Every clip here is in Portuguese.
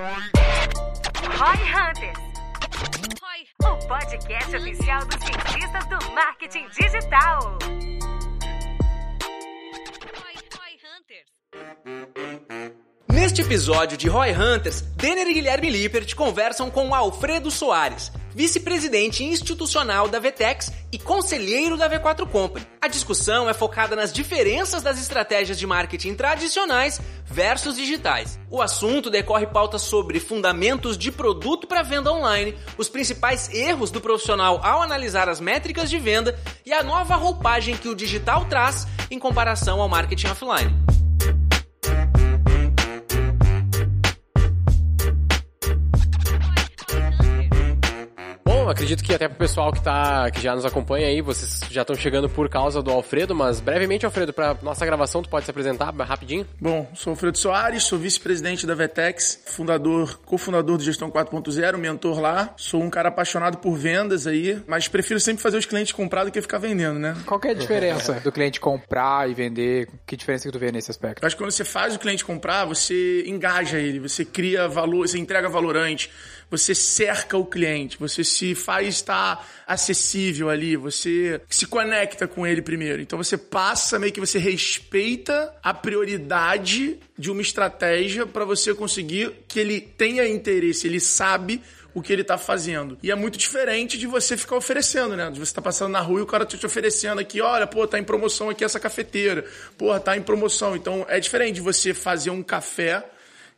Roy Hunters. O podcast oficial dos cientistas do marketing digital. Neste episódio de Roy Hunters, Denner e Guilherme Lippert conversam com Alfredo Soares, vice-presidente institucional da Vetex e conselheiro da V4 Company. A discussão é focada nas diferenças das estratégias de marketing tradicionais versus digitais. O assunto decorre pautas sobre fundamentos de produto para venda online, os principais erros do profissional ao analisar as métricas de venda e a nova roupagem que o digital traz em comparação ao marketing offline. Acredito que até pro pessoal que, tá, que já nos acompanha aí, vocês já estão chegando por causa do Alfredo, mas brevemente, Alfredo, para nossa gravação, tu pode se apresentar rapidinho? Bom, sou Alfredo Soares, sou vice-presidente da Vetex, fundador, cofundador do Gestão 4.0, mentor lá. Sou um cara apaixonado por vendas aí, mas prefiro sempre fazer os clientes comprar do que ficar vendendo, né? Qual que é a diferença do cliente comprar e vender? Que diferença que tu vê nesse aspecto? Eu acho que quando você faz o cliente comprar, você engaja ele, você cria valor, você entrega valorante, você cerca o cliente, você se faz estar acessível ali, você se conecta com ele primeiro. Então você passa meio que você respeita a prioridade de uma estratégia para você conseguir que ele tenha interesse, ele sabe o que ele tá fazendo. E é muito diferente de você ficar oferecendo, né? De você tá passando na rua e o cara tá te oferecendo aqui, olha, pô, tá em promoção aqui essa cafeteira. Porra, tá em promoção. Então é diferente de você fazer um café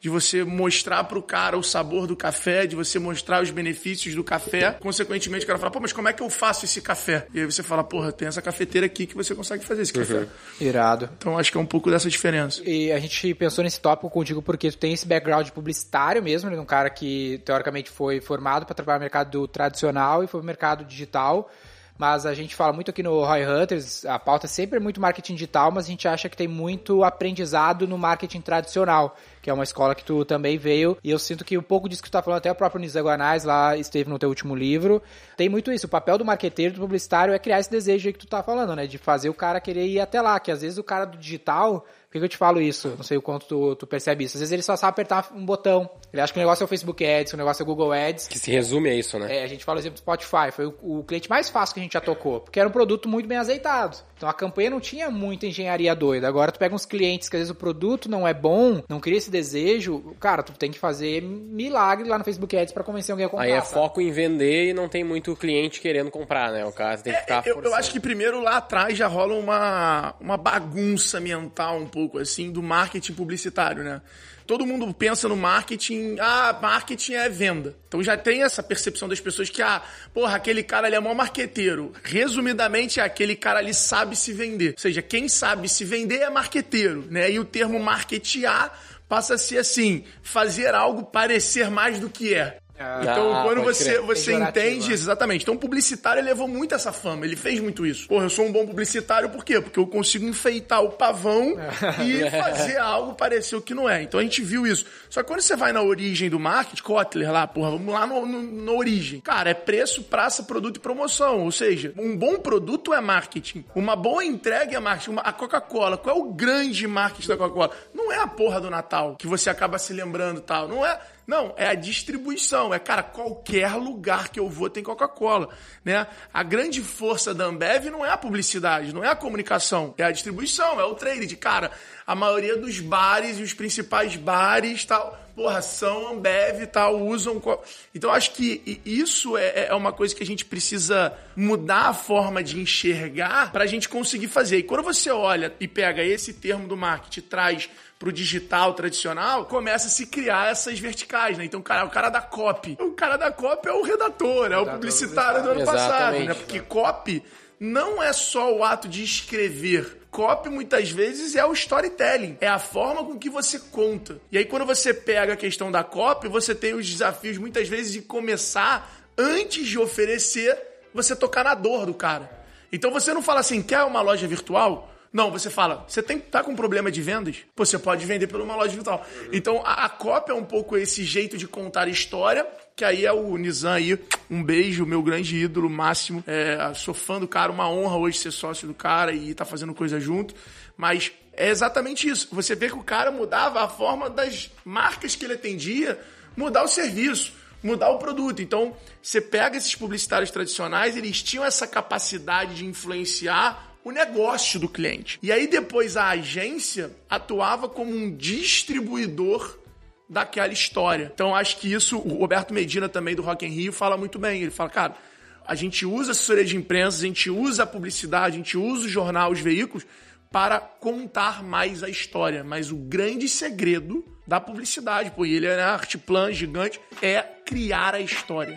de você mostrar pro cara o sabor do café, de você mostrar os benefícios do café. Consequentemente, o cara fala, pô, mas como é que eu faço esse café? E aí você fala, porra, tem essa cafeteira aqui que você consegue fazer esse café. Irado. Então acho que é um pouco dessa diferença. E a gente pensou nesse tópico contigo porque tu tem esse background publicitário mesmo, né? Um cara que teoricamente foi formado para trabalhar no mercado tradicional e foi no mercado digital. Mas a gente fala muito aqui no Roy Hunters, a pauta sempre é muito marketing digital, mas a gente acha que tem muito aprendizado no marketing tradicional, que é uma escola que tu também veio, e eu sinto que um pouco disso que tu tá falando, até o próprio Nisa Guanais lá esteve no teu último livro, tem muito isso, o papel do marqueteiro, do publicitário é criar esse desejo aí que tu tá falando, né, de fazer o cara querer ir até lá, que às vezes o cara do digital, por que, eu te falo isso? Não sei o quanto tu, tu, percebe isso. Às vezes ele só sabe apertar um botão. Ele acha que o negócio é o Facebook Ads, que o negócio é o Google Ads. Que se resume a isso, né? É, a gente fala o exemplo do Spotify. Foi o, o, cliente mais fácil que a gente já tocou. Porque era um produto muito bem azeitado. Então a campanha não tinha muita engenharia doida. Agora tu pega uns clientes que às vezes o produto não é bom, não cria esse desejo. Cara, tu tem que fazer milagre lá no Facebook Ads para convencer alguém a comprar. Aí é sabe? foco em vender e não tem muito cliente querendo comprar, né? O cara tem que ficar É, eu, eu acho que primeiro lá atrás já rola uma, uma bagunça mental um pouco assim do marketing publicitário, né? Todo mundo pensa no marketing, ah, marketing é venda. Então já tem essa percepção das pessoas que, ah, porra, aquele cara ali é mó marqueteiro. Resumidamente, é aquele cara ali sabe se vender. Ou seja, quem sabe se vender é marqueteiro, né? E o termo marketear passa a ser assim, fazer algo parecer mais do que é. Então, Ah, quando você, crer. você entende, exatamente. Então, o publicitário levou muito essa fama, ele fez muito isso. Porra, eu sou um bom publicitário por quê? Porque eu consigo enfeitar o pavão e fazer algo parecer o que não é. Então, a gente viu isso. Só que quando você vai na origem do marketing, Kotler lá, porra, vamos lá no, no- na origem. Cara, é preço, praça, produto e promoção. Ou seja, um bom produto é marketing. Uma boa entrega é marketing. Uma- a Coca-Cola, qual é o grande marketing da Coca-Cola? Não é a porra do Natal, que você acaba se lembrando e tal. Não é... Não, é a distribuição. É, cara, qualquer lugar que eu vou tem Coca-Cola, né? A grande força da Ambev não é a publicidade, não é a comunicação, é a distribuição, é o trade. Cara, a maioria dos bares e os principais bares, tal, porra, são Ambev e tal, usam... co- Então, acho que isso é, é uma coisa que a gente precisa mudar a forma de enxergar pra gente conseguir fazer. E quando você olha e pega esse termo do marketing traz pro digital tradicional, começa a se criar essas verticais, né? Então, cara, o cara da copy. O cara da copy é o redator, é o publicitário do ano Exatamente. passado, né? Porque copy não é só o ato de escrever. Copy, muitas vezes, é o storytelling. É a forma com que você conta. E aí, quando você pega a questão da copy, você tem os desafios, muitas vezes, de começar, antes de oferecer, você tocar na dor do cara. Então, você não fala assim, quer uma loja virtual? Não, você fala, você tem, tá com problema de vendas? Pô, você pode vender por uma loja virtual. Então, a, a cópia é um pouco esse jeito de contar história, que aí é o Nizam aí. Um beijo, meu grande ídolo máximo. É, sou fã do cara, uma honra hoje ser sócio do cara e tá fazendo coisa junto. Mas é exatamente isso. Você vê que o cara mudava a forma das marcas que ele atendia, mudar o serviço, mudar o produto. Então, você pega esses publicitários tradicionais, eles tinham essa capacidade de influenciar o negócio do cliente. E aí depois a agência atuava como um distribuidor daquela história. Então acho que isso o Roberto Medina também do Rock in Rio fala muito bem. Ele fala, cara, a gente usa assessoria de imprensa, a gente usa a publicidade, a gente usa o jornal, os veículos para contar mais a história. Mas o grande segredo da publicidade, pô, e ele é arte plan gigante, é criar a história.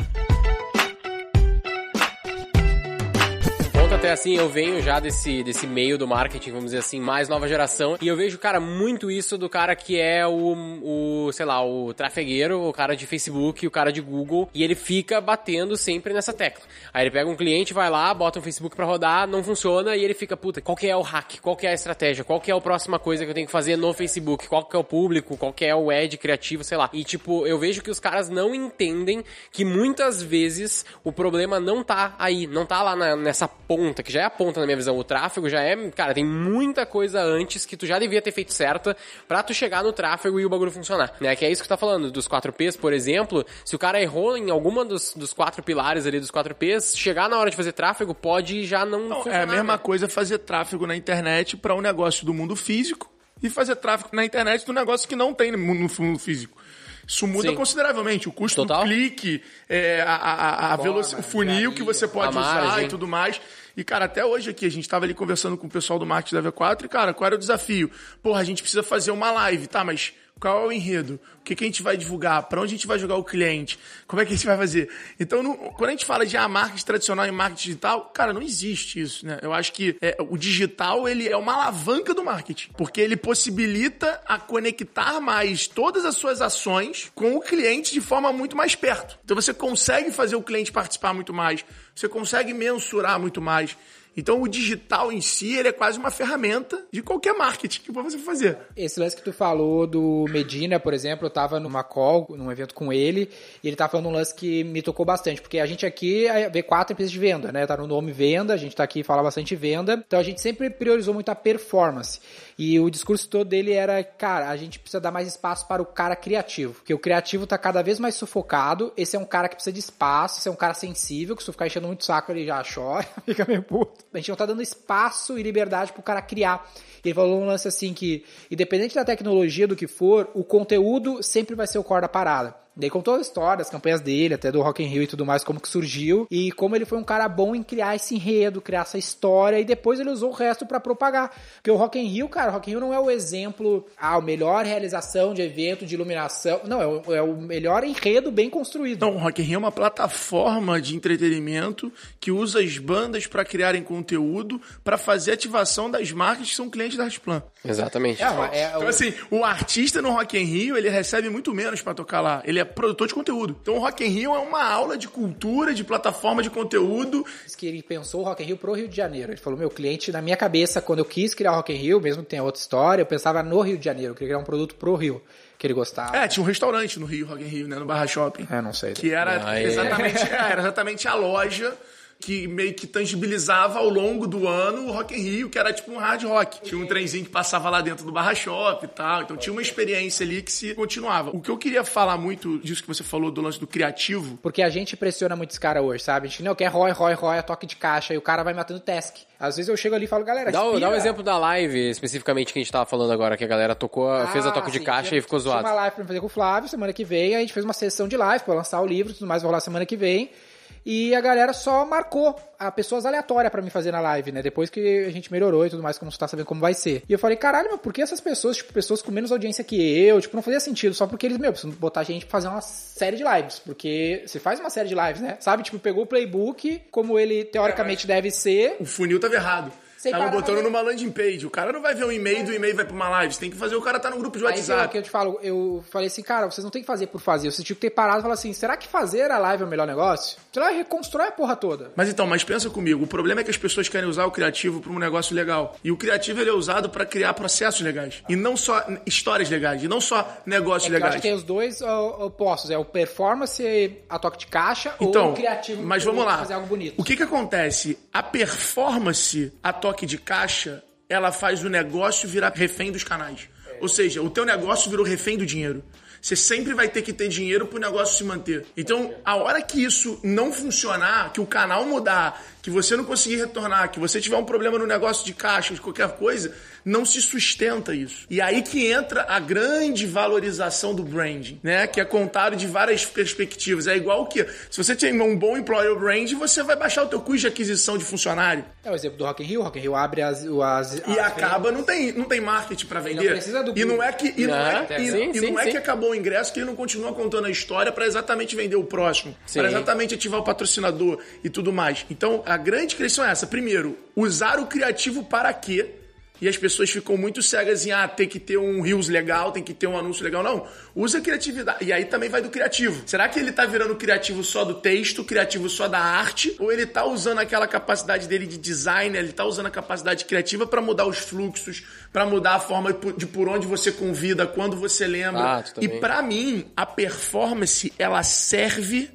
Até assim, eu venho já desse, desse meio do marketing, vamos dizer assim, mais nova geração, e eu vejo, cara, muito isso do cara que é o, o sei lá, o trafegueiro, o cara de Facebook, o cara de Google, e ele fica batendo sempre nessa tecla. Aí ele pega um cliente, vai lá, bota um Facebook para rodar, não funciona, e ele fica, puta, qual que é o hack? Qual que é a estratégia? Qual que é a próxima coisa que eu tenho que fazer no Facebook? Qual que é o público? Qual que é o ad criativo, sei lá. E tipo, eu vejo que os caras não entendem que muitas vezes o problema não tá aí, não tá lá na, nessa ponta ponta, que já é a ponta na minha visão. O tráfego já é, cara, tem muita coisa antes que tu já devia ter feito certa para tu chegar no tráfego e o bagulho funcionar, né? Que é isso que tu tá falando, dos 4Ps, por exemplo, se o cara errou em alguma dos, dos quatro pilares ali dos 4Ps, chegar na hora de fazer tráfego pode já não, não É a mesma né? coisa fazer tráfego na internet para um negócio do mundo físico e fazer tráfego na internet do negócio que não tem no mundo físico. Isso muda Sim. consideravelmente. O custo Total. do clique, é, a, a, a velocidade, o funil que você pode usar e tudo mais. E, cara, até hoje aqui, a gente tava ali conversando com o pessoal do marketing da V4 e, cara, qual era o desafio? Porra, a gente precisa fazer uma live, tá? Mas qual é o enredo? O que, que a gente vai divulgar? Para onde a gente vai jogar o cliente? Como é que a gente vai fazer? Então, quando a gente fala de ah, marketing tradicional e marketing digital, cara, não existe isso, né? Eu acho que é, o digital, ele é uma alavanca do marketing, porque ele possibilita a conectar mais todas as suas ações com o cliente de forma muito mais perto. Então, você consegue fazer o cliente participar muito mais, você consegue mensurar muito mais. Então o digital em si, ele é quase uma ferramenta de qualquer marketing que você fazer. Esse lance que tu falou do Medina, por exemplo, eu tava numa call, num evento com ele, e ele tava falando um lance que me tocou bastante, porque a gente aqui vê quatro empresas de venda, né? Tá no nome venda, a gente tá aqui e fala bastante venda, então a gente sempre priorizou muito a performance. E o discurso todo dele era, cara, a gente precisa dar mais espaço para o cara criativo, porque o criativo tá cada vez mais sufocado, esse é um cara que precisa de espaço, esse é um cara sensível, que se tu ficar enchendo muito saco ele já chora, fica meio puto. A gente não tá dando espaço e liberdade pro cara criar. Ele falou um lance assim que, independente da tecnologia, do que for, o conteúdo sempre vai ser o core da parada. Daí contou a história, as campanhas dele, até do Rock in Rio e tudo mais, como que surgiu e como ele foi um cara bom em criar esse enredo, criar essa história e depois ele usou o resto para propagar. Porque o Rock in Rio, cara, o Rock in Rio não é o exemplo, ah, a melhor realização de evento, de iluminação. Não, é o, é o melhor enredo bem construído. Não, o Rock in Rio é uma plataforma de entretenimento que usa as bandas para criarem conteúdo, para fazer ativação das marcas que são clientes da Artplan. Exatamente. É, é, então, o... assim, o artista no Rock in Rio, ele recebe muito menos para tocar lá. Ele é produtor de conteúdo. Então o Rock in Rio é uma aula de cultura, de plataforma de conteúdo. Diz que ele pensou o Rock in Rio pro Rio de Janeiro. Ele falou, meu cliente, na minha cabeça, quando eu quis criar o Rock in Rio, mesmo que tenha outra história, eu pensava no Rio de Janeiro. Eu queria criar um produto pro Rio que ele gostava. É, tinha um restaurante no Rio, Rock in Rio, né, no Barra Shopping. É, não sei. Que era exatamente, é, era exatamente a loja que meio que tangibilizava ao longo do ano o Rock in Rio, que era tipo um hard rock. Tinha um trenzinho que passava lá dentro do barra shop e tal. Então tinha uma experiência ali que se continuava. O que eu queria falar muito disso que você falou do lance do criativo. Porque a gente pressiona muito esse cara hoje, sabe? A gente não quer ROI, ROI, ROI, a toque de caixa e o cara vai matando task. Às vezes eu chego ali e falo, galera, dá, dá um exemplo da live especificamente que a gente tava falando agora, que a galera tocou, ah, fez a toque sim, de caixa tinha, e ficou zoado. Tinha uma live pra fazer com o Flávio, semana que vem, a gente fez uma sessão de live pra lançar o livro e tudo mais, vai rolar semana que vem. E a galera só marcou a pessoas aleatórias para me fazer na live, né? Depois que a gente melhorou e tudo mais, como você tá sabendo como vai ser. E eu falei, caralho, mas por que essas pessoas, tipo, pessoas com menos audiência que eu, tipo, não fazia sentido, só porque eles, meu, precisam botar a gente pra fazer uma série de lives. Porque você faz uma série de lives, né? Sabe, tipo, pegou o playbook, como ele teoricamente deve ser. O funil tava errado. Tava botando numa landing page. O cara não vai ver um e-mail do e-mail vai pra uma live. Você tem que fazer o cara tá no grupo de WhatsApp. Aí que eu te falo, eu falei assim, cara, vocês não tem que fazer por fazer. Vocês tinham que ter parado e falar assim, será que fazer a live é o melhor negócio? Você vai reconstrói a porra toda. Mas então, mas pensa comigo, o problema é que as pessoas querem usar o criativo para um negócio legal. E o criativo ele é usado para criar processos legais. E não só histórias legais, e não só negócios é legais. Acho que tem os dois opostos, é o performance, a toque de caixa, então, ou o criativo mas vamos lá. fazer algo bonito. O que que acontece? A performance, a toque de caixa, ela faz o negócio virar refém dos canais. Ou seja, o teu negócio virou refém do dinheiro. Você sempre vai ter que ter dinheiro pro negócio se manter. Então, a hora que isso não funcionar, que o canal mudar, que você não conseguir retornar, que você tiver um problema no negócio de caixa, de qualquer coisa, não se sustenta isso. E aí que entra a grande valorização do branding, né? Que é contado de várias perspectivas. É igual que se você tem um bom employer brand, você vai baixar o teu custo de aquisição de funcionário. É o exemplo do Rock in Rio. Rock in Rio abre as... as E as acaba, não tem, não tem marketing pra vender. precisa do e não é que, e não é, É, e, sim, e sim, não é que acabou o ingresso que ele não continua contando a história pra exatamente vender o próximo. Pra exatamente ativar o patrocinador e tudo mais. Então, a grande questão é essa. Primeiro, usar o criativo para quê? E as pessoas ficam muito cegas em, ah, tem que ter um Reels legal, tem que ter um anúncio legal. Não, usa a criatividade. E aí também vai do criativo. Será que ele tá virando criativo só do texto, criativo só da arte? Ou ele tá usando aquela capacidade dele de design, ele tá usando a capacidade criativa para mudar os fluxos, para mudar a forma de por- de por onde você convida, quando você lembra. Exato, e para mim, a performance, ela serve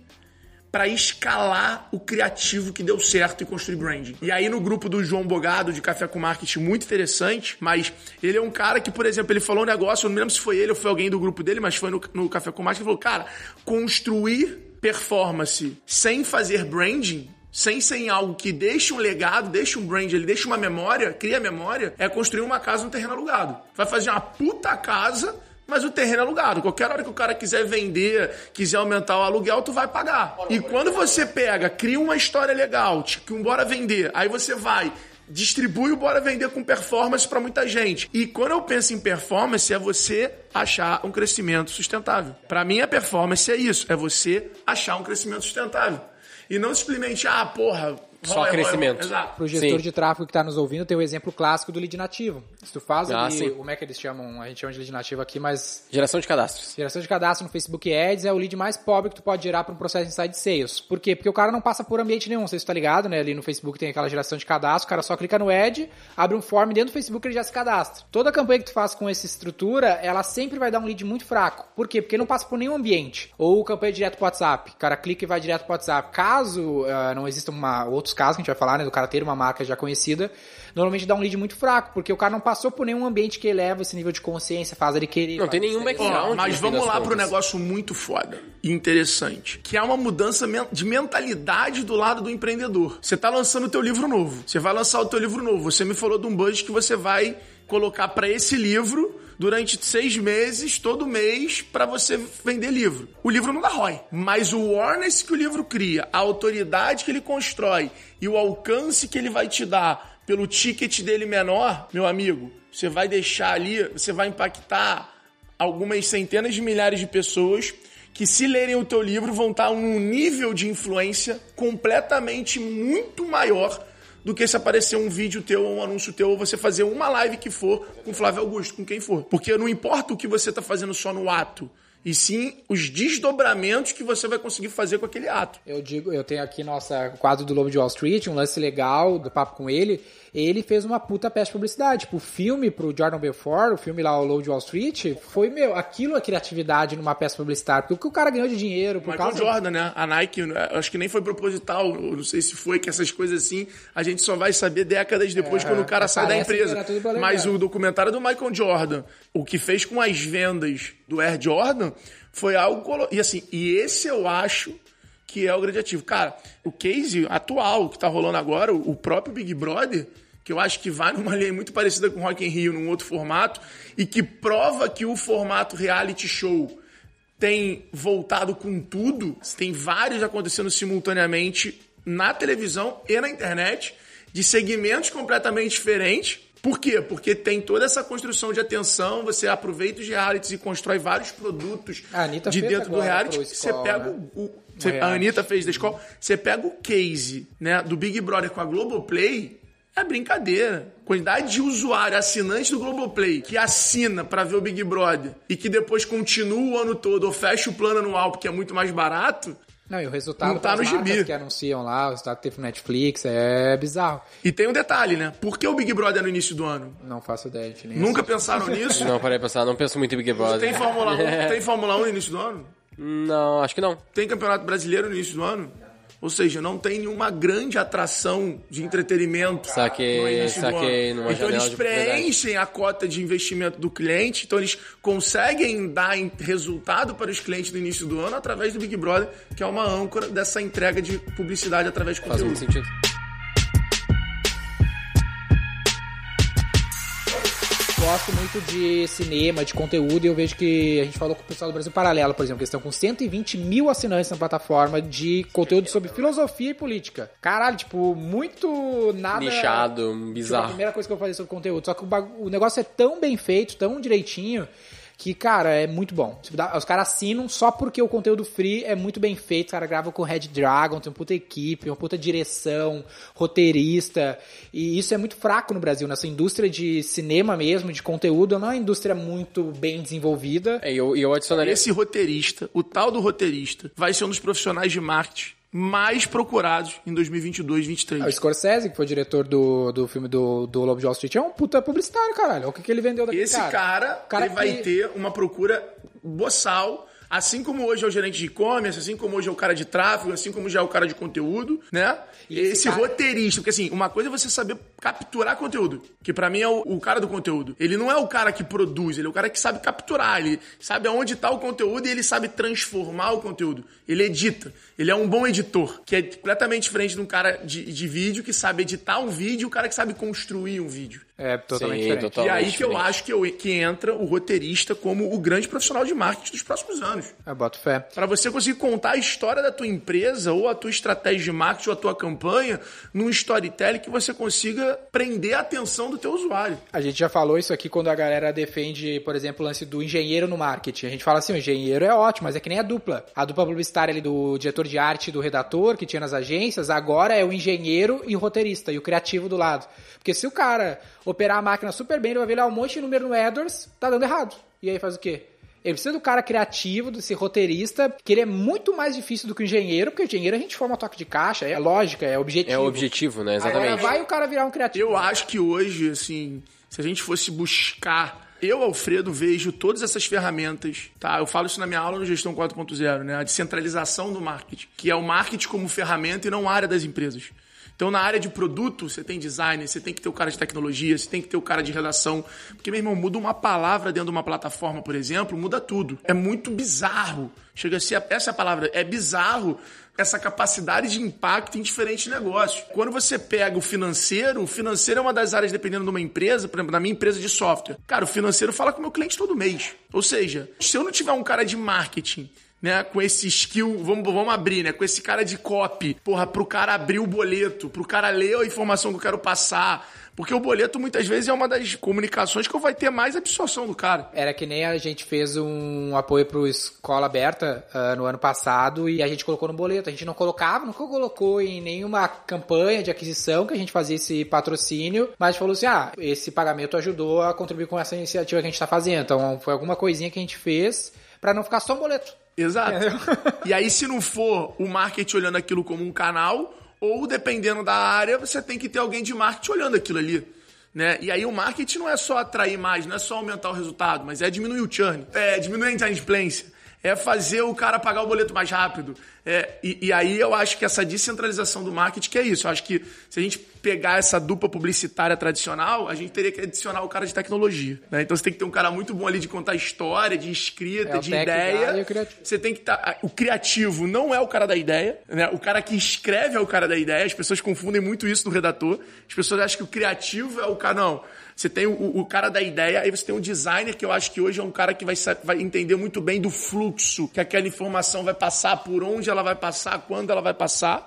para escalar o criativo que deu certo e construir branding. E aí no grupo do João Bogado de Café com Marketing, muito interessante, mas ele é um cara que, por exemplo, ele falou um negócio, eu não lembro se foi ele ou foi alguém do grupo dele, mas foi no, no Café com Marketing, ele falou, cara, construir performance sem fazer branding sem ser em algo que deixe um legado, deixe um brand, ele deixa uma memória, cria memória, é construir uma casa no terreno alugado. Vai fazer uma puta casa mas o terreno é alugado. Qualquer hora que o cara quiser vender, quiser aumentar o aluguel, tu vai pagar. E quando você pega, cria uma história legal, tipo, um bora vender, aí você vai distribui o bora vender com performance para muita gente. E quando eu penso em performance, é você achar um crescimento sustentável. Para mim, a performance é isso, é você achar um crescimento sustentável. E não simplesmente, ah, porra, Só Roy, crescimento. Roy. Exato. Pro gestor Sim. de tráfego que tá nos ouvindo, tem o exemplo clássico do lead nativo. Se tu faz Ah, ali, como é que eles chamam? A gente chama de lead nativo aqui, mas Geração de cadastros. Geração de cadastro no Facebook Ads é o lead mais pobre que tu pode gerar para um processo de inside sales. Por quê? Porque o cara não passa por ambiente nenhum, você está ligado, né? Ali no Facebook tem aquela geração de cadastro, o cara só clica no ad, abre um form dentro do Facebook ele já se cadastra. Toda campanha que tu faz com essa estrutura, ela sempre vai dar um lead muito fraco. Por quê? Porque não passa por nenhum ambiente. Ou campanha direto pro WhatsApp, o cara clica e vai direto pro WhatsApp. Caso ah, não existam uma, outros casos que a gente vai falar, né? Do cara ter uma marca já conhecida, normalmente dá um lead muito fraco, porque o cara não passou por nenhum ambiente que eleva esse nível de consciência, faz ele querer. Não tem nenhum background. mas no fim vamos lá pro contas. negócio muito foda e interessante, que é uma mudança de mentalidade do lado do empreendedor. Você tá lançando o teu livro novo. Você vai lançar o teu livro novo. Você me falou de um budget que você vai colocar para esse livro durante seis meses, todo mês, para você vender livro. O livro não dá ROI, mas o awareness que o livro cria, a autoridade que ele constrói e o alcance que ele vai te dar pelo ticket dele menor, meu amigo, você vai deixar ali, você vai impactar algumas centenas de milhares de pessoas que, se lerem o teu livro, vão estar num nível de influência completamente muito maior do que se aparecer um vídeo teu ou um anúncio teu ou você fazer uma live que for com Flávio Augusto, com quem for. Porque não importa o que você está fazendo só no ato, e sim os desdobramentos que você vai conseguir fazer com aquele ato. Eu digo, eu tenho aqui nossa quadro do Lobo de Wall Street, um lance legal do papo com ele. Ele fez uma puta peste publicidade. Tipo, o filme pro Jordan Belfort, o filme lá, o Lobo de Wall Street, foi, meu, aquilo é criatividade numa peça publicitária. Porque o que o cara ganhou de dinheiro por Michael causa. Jordan, né? A Nike, acho que nem foi proposital, não sei se foi, que essas coisas assim, a gente só vai saber décadas depois quando o cara sai da empresa. Mas o documentário do Michael Jordan, o que fez com as vendas do Air Jordan, foi algo... E assim, e esse eu acho que é o grande ativo. Cara, o case atual que tá rolando agora, o próprio Big Brother, que eu acho que vai numa linha muito parecida com Rock in Rio, num outro formato, e que prova que o formato reality show tem voltado com tudo, tem vários acontecendo simultaneamente na televisão e na internet, de segmentos completamente diferentes. Por quê? Porque tem toda essa construção de atenção, você aproveita os realities e constrói vários produtos de dentro do reality. Você pega né? o, você- a. Anitta fez da escola. Você pega o case né, do Big Brother com a Globoplay, é brincadeira. Quantidade de usuário, assinante do Globoplay, que assina pra ver o Big Brother e que depois continua o ano todo ou fecha o plano anual porque é muito mais barato. Não, e o resultado Não tá no gibi. que anunciam lá, o resultado que teve no Netflix, é bizarro. E tem um detalhe, né? Por que o Big Brother no início do ano? Não faço ideia de nem Nunca pensaram nisso? Não, parei pra pensar, não penso muito em Big Brother. Tem Fórmula 1, tem Fórmula 1 no início do ano? Não, acho que não. Tem Campeonato Brasileiro no início do ano? Ou seja, não tem nenhuma grande atração de entretenimento. Saquei, no saquei, ano. numa Então eles preenchem a cota de investimento do cliente, então eles conseguem dar resultado para os clientes no início do ano através do Big Brother, que é uma âncora dessa entrega de publicidade através de Faz conteúdo. muito sentido. Gosto muito de cinema, de conteúdo, e eu vejo que a gente falou com o pessoal do Brasil Paralelo, por exemplo, que eles estão com 120 mil assinantes na plataforma de conteúdo sobre filosofia e política. Caralho, tipo, muito nada. Nichado, Tipo, a bizarro. primeira coisa que eu vou fazer sobre conteúdo. Só que o, bagu- o negócio é tão bem feito, tão direitinho, que, cara, é muito bom. Tipo, dá- os caras assinam só porque o conteúdo free é muito bem feito. Os caras gravam com Red Dragon, tem uma puta equipe, uma puta direção, roteirista. E isso é muito fraco no Brasil. Nessa indústria de cinema mesmo, de conteúdo, não é uma indústria muito bem desenvolvida. É, E eu, e eu adicionaria. Esse roteirista, o tal do roteirista, vai ser um dos profissionais de marketing mais procurados em 2022, O 2023. Scorsese, que foi diretor do, do filme do, do Lobo de Wall Street, é um puta publicitário, caralho. Olha O que, que ele vendeu daquele Esse cara. cara, O cara ele vai que- ter uma procura boçal. Assim como hoje é o gerente de e-commerce, assim como hoje é o cara de tráfego, assim como já é o cara de conteúdo, né? E esse cara- roteirista, porque assim, uma coisa é você saber capturar conteúdo, que pra mim é o, o cara do conteúdo. Ele não é o cara que produz, ele é o cara que sabe capturar, ele sabe aonde tá o conteúdo e ele sabe transformar o conteúdo. Ele edita, ele é um bom editor, que é completamente diferente de um cara de, de vídeo que sabe editar um vídeo e o cara que sabe construir um vídeo. É totalmente Sim, diferente. total. E aí Totalmente que eu diferente. acho que, eu- que entra o roteirista como o grande profissional de marketing dos próximos anos. Eu boto fé. Para você conseguir contar a história da tua empresa, ou a tua estratégia de marketing, ou a tua campanha, num storytelling que você consiga prender a atenção do teu usuário. A gente já falou isso aqui quando a galera defende, por exemplo, o lance do engenheiro no marketing. A gente fala assim, o engenheiro é ótimo, mas é que nem a dupla. A dupla publicitária ali do diretor de arte e do redator que tinha nas agências, agora é o engenheiro e o roteirista, e o criativo do lado. Porque se o cara operar a máquina super bem, ele vai ver lá um monte de número no AdWords, tá dando errado. E aí faz o quê? Ele precisa do cara criativo, desse roteirista, que ele é muito mais difícil do que o engenheiro, porque o engenheiro a gente forma toque de caixa, é lógica, é objetivo. É o objetivo, né? Agora Exatamente. vai o cara virar um criativo. Eu acho que hoje, assim, se a gente fosse buscar. Eu, Alfredo, vejo todas essas ferramentas, tá? Eu falo isso na minha aula no Gestão 4.0, né? A descentralização do marketing, que é o marketing como ferramenta e não área das empresas. Então, na área de produto, você tem designer, você tem que ter o cara de tecnologia, você tem que ter o cara de redação. Porque, meu irmão, muda uma palavra dentro de uma plataforma, por exemplo, muda tudo. É muito bizarro. Chega a ser, essa é palavra, é bizarro essa capacidade de impacto em diferentes negócios. Quando você pega o financeiro, o financeiro é uma das áreas, dependendo de uma empresa, por exemplo, na minha empresa de software. Cara, o financeiro fala com o meu cliente todo mês. Ou seja, se eu não tiver um cara de marketing né, com esse skill, vamos, vamos abrir, né, com esse cara de copy, porra, pro cara abrir o boleto, pro cara ler a informação que eu quero passar, porque o boleto muitas vezes é uma das comunicações que vai ter mais absorção do cara. Era que nem a gente fez um apoio pro Escola Aberta ah, no ano passado e a gente colocou no boleto. A gente não colocava, nunca colocou em nenhuma campanha de aquisição que a gente fazia esse patrocínio, mas falou assim: ah, esse pagamento ajudou a contribuir com essa iniciativa que a gente tá fazendo. Então foi alguma coisinha que a gente fez pra não ficar só um boleto. Exato. E aí, se não for o marketing olhando aquilo como um canal, ou dependendo da área, você tem que ter alguém de marketing olhando aquilo ali. Né? E aí o marketing não é só atrair mais, não é só aumentar o resultado, mas é diminuir o churn, é diminuir a inadimplência, é fazer o cara pagar o boleto mais rápido. É, e, e aí eu acho que essa descentralização do marketing que é isso. Eu acho que se a gente pegar essa dupla publicitária tradicional, a gente teria que adicionar o cara de tecnologia. Né? Então você tem que ter um cara muito bom ali de contar história, de escrita, É de ideia. Você tem que estar. o criativo não é o cara da ideia, né? O cara que escreve é o cara da ideia. As pessoas confundem muito isso no redator. As pessoas acham que o criativo é o cara. Não. Você tem o, o cara da ideia, aí você tem o designer, que eu acho que hoje é um cara que vai, vai entender muito bem do fluxo que aquela informação vai passar, por onde ela vai passar, quando ela vai passar.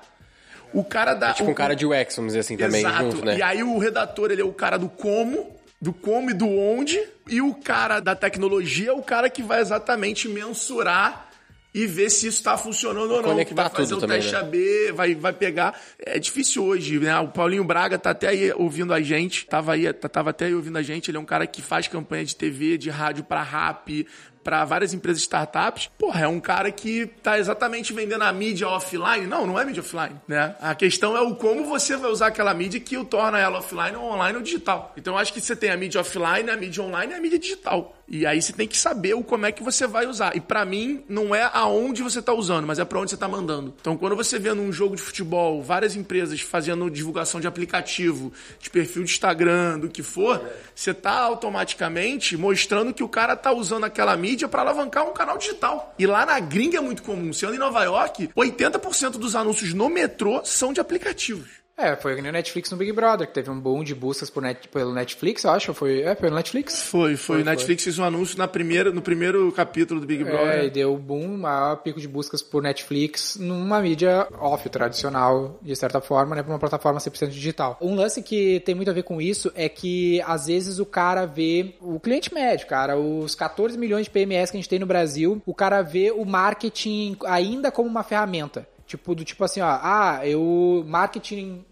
O cara da. Tipo o, um cara de UX, vamos dizer assim, também, Exato. junto, né? E aí o redator, ele é o cara do como, do como e do onde, e o cara da tecnologia é o cara que vai exatamente mensurar e ver se isso está funcionando ou não. Conectar vai fazer tudo o também, teste né? AB, vai, vai pegar. É difícil hoje, né? O Paulinho Braga tá até aí ouvindo a gente, tava aí, tava até aí ouvindo a gente. Ele é um cara que faz campanha de TV, de rádio para rap, para várias empresas startups, porra, é um cara que tá exatamente vendendo a mídia offline. Não, não é mídia offline, né? A questão é o como você vai usar aquela mídia que o torna ela offline ou online ou digital. Então eu acho que você tem a mídia offline, a mídia online e a mídia digital. E aí você tem que saber o como é que você vai usar. E para mim, não é aonde você tá usando, mas é para onde você tá mandando. Então, quando você vê num jogo de futebol várias empresas fazendo divulgação de aplicativo, de perfil de Instagram, do que for, você tá automaticamente mostrando que o cara tá usando aquela mídia para alavancar um canal digital. E lá na gringa é muito comum. Você anda em Nova York, 80% dos anúncios no metrô são de aplicativos. É, foi que nem o Netflix no Big Brother, que teve um boom de buscas por net, pelo Netflix, eu acho. Foi, é, pelo Netflix? Foi, foi. O Netflix fez um anúncio na primeira, no primeiro capítulo do Big Brother. É, e deu boom, maior pico de buscas por Netflix numa mídia off, tradicional, de certa forma, né, pra uma plataforma 100% digital. Um lance que tem muito a ver com isso é que, às vezes, o cara vê o cliente médio, cara, os 14 milhões de PMS que a gente tem no Brasil, o cara vê o marketing ainda como uma ferramenta. Tipo, do tipo assim, ó, ah, eu marketing,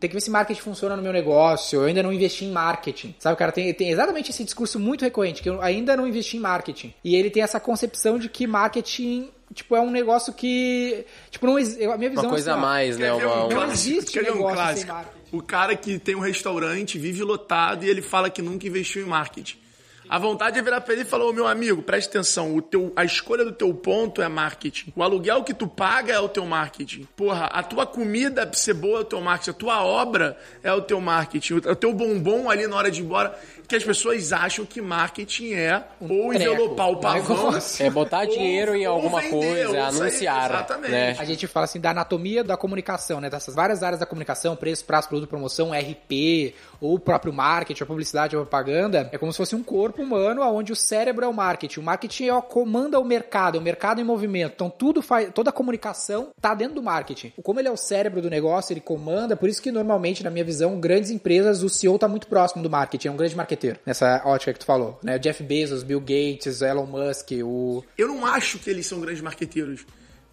tem que ver se marketing funciona no meu negócio, eu ainda não investi em marketing. Sabe, o cara tem, tem exatamente esse discurso muito recorrente, que eu ainda não investi em marketing. E ele tem essa concepção de que marketing tipo, é um negócio que. Tipo, não existe. A minha visão Uma coisa é a assim, ó, mais, né? Uma, um uma- Não existe um negócio sem clássico? marketing. O cara que tem um restaurante, vive lotado e ele fala que nunca investiu em marketing. A vontade é virar pra ele e falar, ô meu amigo, presta atenção, o teu, a escolha do teu ponto é marketing. O aluguel que tu paga é o teu marketing. Porra, a tua comida pra ser boa é o teu marketing. A tua obra é o teu marketing. O teu bombom ali na hora de ir embora. Que as pessoas acham que marketing é ou treco, envelopar o um pavão. É botar dinheiro em ou alguma vender, coisa, é sair- anunciar. Exatamente. Né? A gente fala assim da anatomia da comunicação, né? Dessas várias áreas da comunicação, preço, prazo, produto, promoção, RP, ou o próprio marketing, a publicidade, a propaganda. É como se fosse um corpo humano onde o cérebro é o marketing. O marketing é o comanda o mercado, é o mercado em movimento. Então tudo faz, toda a comunicação tá dentro do marketing. Como ele é o cérebro do negócio, ele comanda, por isso que normalmente, na minha visão, grandes empresas, o CEO tá muito próximo do marketing, é um grande marqueteiro. Nessa ótica que tu falou, né? O Jeff Bezos, Bill Gates, Elon Musk, o Eu não acho que eles são grandes marqueteiros.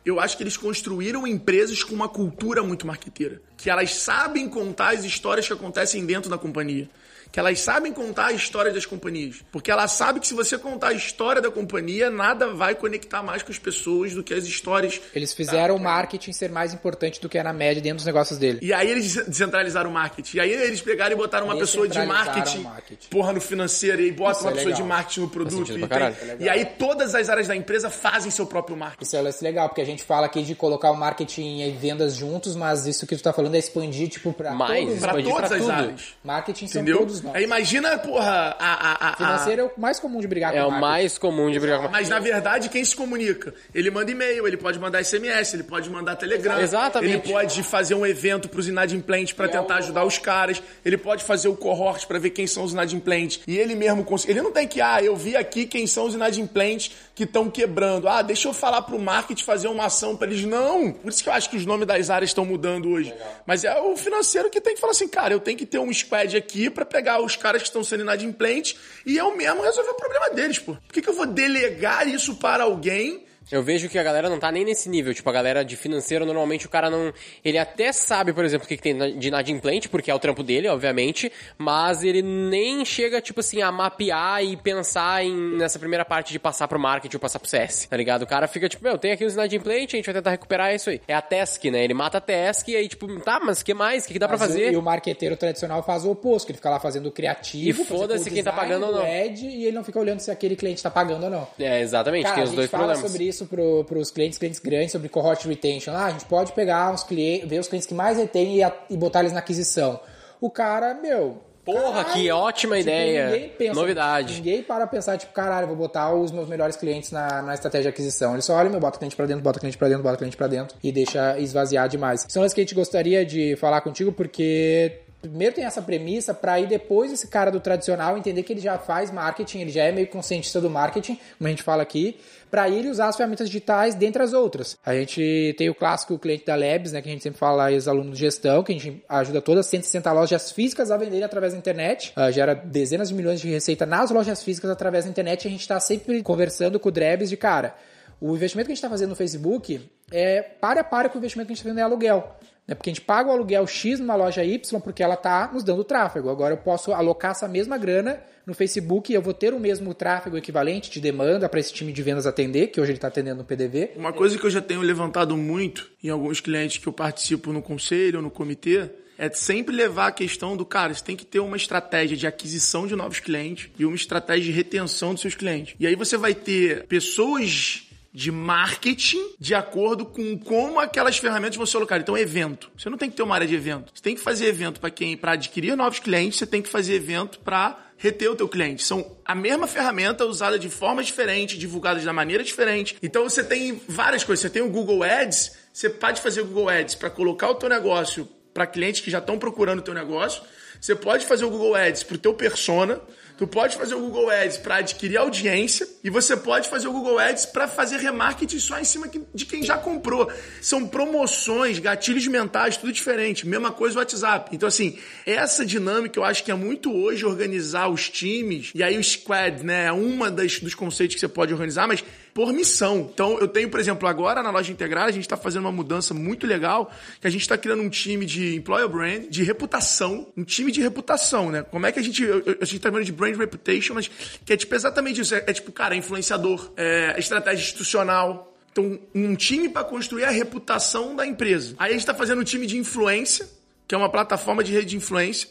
Eu acho que eles construíram empresas com uma cultura muito marqueteira. Que elas sabem contar as histórias que acontecem dentro da companhia. Que elas sabem contar a história das companhias. Porque ela sabe que se você contar a história da companhia, nada vai conectar mais com as pessoas do que as histórias. Eles fizeram o marketing ser mais importante do que é na média dentro dos negócios dele. E aí eles descentralizaram o marketing. E aí eles pegaram e botaram uma pessoa de marketing, marketing. porra, no financeiro, e aí bota Isso uma é pessoa de marketing no produto. E, pra tem- caralho. e aí todas as áreas da empresa fazem seu próprio marketing. Isso é legal, porque a gente fala aqui de colocar o marketing e vendas juntos, mas isso que tu tá falando é expandir, tipo, pra Mais, todos. Pra Expandir todas pra as tudo. áreas. Marketing são Entendeu? Aí imagina, porra, a. a, a- a- Financeiro é o mais comum de brigar É com o marketing. mais comum de brigar com Mas na verdade, quem se comunica? Ele manda e-mail, ele pode mandar SMS, ele pode mandar Telegram. Exatamente. Ele pode fazer um evento pros inadimplentes pra tentar ajudar os caras. Ele pode fazer o cohort pra ver quem são os inadimplentes. E ele mesmo cons- Ele não tem que, ah, eu vi aqui quem são os inadimplentes que estão quebrando. Ah, deixa eu falar pro marketing fazer uma ação pra eles. Não! Por isso que eu acho que os nomes das áreas estão mudando hoje. Mas é o financeiro que tem que falar assim, cara, eu tenho que ter um squad aqui pra pegar os caras que estão sendo inadimplentes e eu mesmo resolver o problema deles, pô. Por que, que eu vou delegar isso para alguém? Eu vejo que a galera não tá nem nesse nível. Tipo, a galera de financeiro, normalmente o cara não. Ele até sabe, por exemplo, o que, que tem de inadimplente, porque é o trampo dele, obviamente. Mas ele nem chega, tipo assim, a mapear e pensar em, nessa primeira parte de passar pro marketing ou passar pro CS, tá ligado? O cara fica tipo, meu, tem aqui os inadimplentes, a gente vai tentar recuperar isso aí. É a task, né? Ele mata a task e aí, tipo, tá, mas o que mais? O que, que dá pra Mas o- fazer? E o marqueteiro tradicional faz o oposto, que ele fica lá fazendo o criativo. E foda-se quem tá pagando ou não. Ad, e ele não fica olhando se aquele cliente tá pagando ou não. É, exatamente, Cara, tem a os gente dois fala problemas. sobre isso pro, pros clientes, clientes grandes, sobre cohort retention. Ah, a gente pode pegar uns clientes, ver os clientes que mais retém e, e botar eles na aquisição. O cara, meu... Porra, que ótima tipo, ideia. ninguém pensa- Novidade. Ninguém para pensar, tipo, caralho, vou botar os meus melhores clientes na, na estratégia de aquisição. Ele só olha, meu, bota cliente pra dentro, bota cliente pra dentro, bota cliente pra dentro e deixa esvaziar demais. São as que a gente gostaria de falar contigo porque primeiro tem essa premissa para aí depois esse cara do tradicional entender que ele já faz marketing, ele já é meio conscientista do marketing, como a gente fala aqui, para ele usar as ferramentas digitais dentre as outras. A gente tem o clássico cliente da Labs, né, que a gente sempre fala ex-aluno de gestão, que a gente ajuda todas as 160 lojas físicas a venderem através da internet, Ah, gera dezenas de milhões de receita nas lojas físicas através da internet e a gente está sempre conversando com o Drebs de cara. O investimento que a gente está fazendo no Facebook é para a para com o investimento que a gente está fazendo em aluguel. Né? Porque a gente paga o aluguel X numa loja Y porque ela está nos dando tráfego. Agora eu posso alocar essa mesma grana no Facebook e eu vou ter o mesmo tráfego equivalente de demanda para esse time de vendas atender, que hoje ele está atendendo no PDV. Uma coisa que eu já tenho levantado muito em alguns clientes que eu participo no conselho ou no comitê é sempre levar a questão do cara, você tem que ter uma estratégia de aquisição de novos clientes e uma estratégia de retenção dos seus clientes. E aí você vai ter pessoas de marketing de acordo com como aquelas ferramentas vão ser alocadas. Então, evento. Você não tem que ter uma área de evento. Você tem que fazer evento para quem para adquirir novos clientes, você tem que fazer evento para reter o teu cliente. São a mesma ferramenta usada de forma diferente, divulgada de maneira diferente. Então você tem várias coisas. Você tem o Google Ads, você pode fazer o Google Ads para colocar o teu negócio para clientes que já estão procurando o teu negócio. Você pode fazer o Google Ads para o teu persona. Tu pode fazer o Google Ads para adquirir audiência e você pode fazer o Google Ads para fazer remarketing só em cima de quem já comprou. São promoções, gatilhos mentais, tudo diferente. Mesma coisa o WhatsApp. Então, assim, essa dinâmica eu acho que é muito hoje organizar os times. E aí o squad, né, é uma das, dos conceitos que você pode organizar, mas por missão. Então, eu tenho, por exemplo, agora na loja integrada, a gente está fazendo uma mudança muito legal, que a gente está criando um time de employer brand, de reputação, um time de reputação, né? Como é que a gente, a gente tá chamando de brand reputation, mas que é tipo exatamente isso. É, é tipo, cara, influenciador, é, estratégia institucional, então, um time para construir a reputação da empresa. Aí a gente está fazendo um time de influência, que é uma plataforma de rede de influência.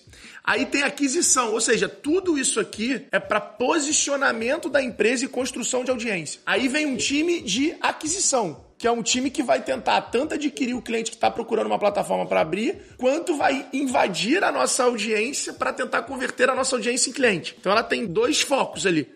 Aí tem aquisição, ou seja, tudo isso aqui é para posicionamento da empresa e construção de audiência. Aí vem um time de aquisição, que é um time que vai tentar tanto adquirir o cliente que está procurando uma plataforma para abrir, quanto vai invadir a nossa audiência para tentar converter a nossa audiência em cliente. Então ela tem dois focos ali.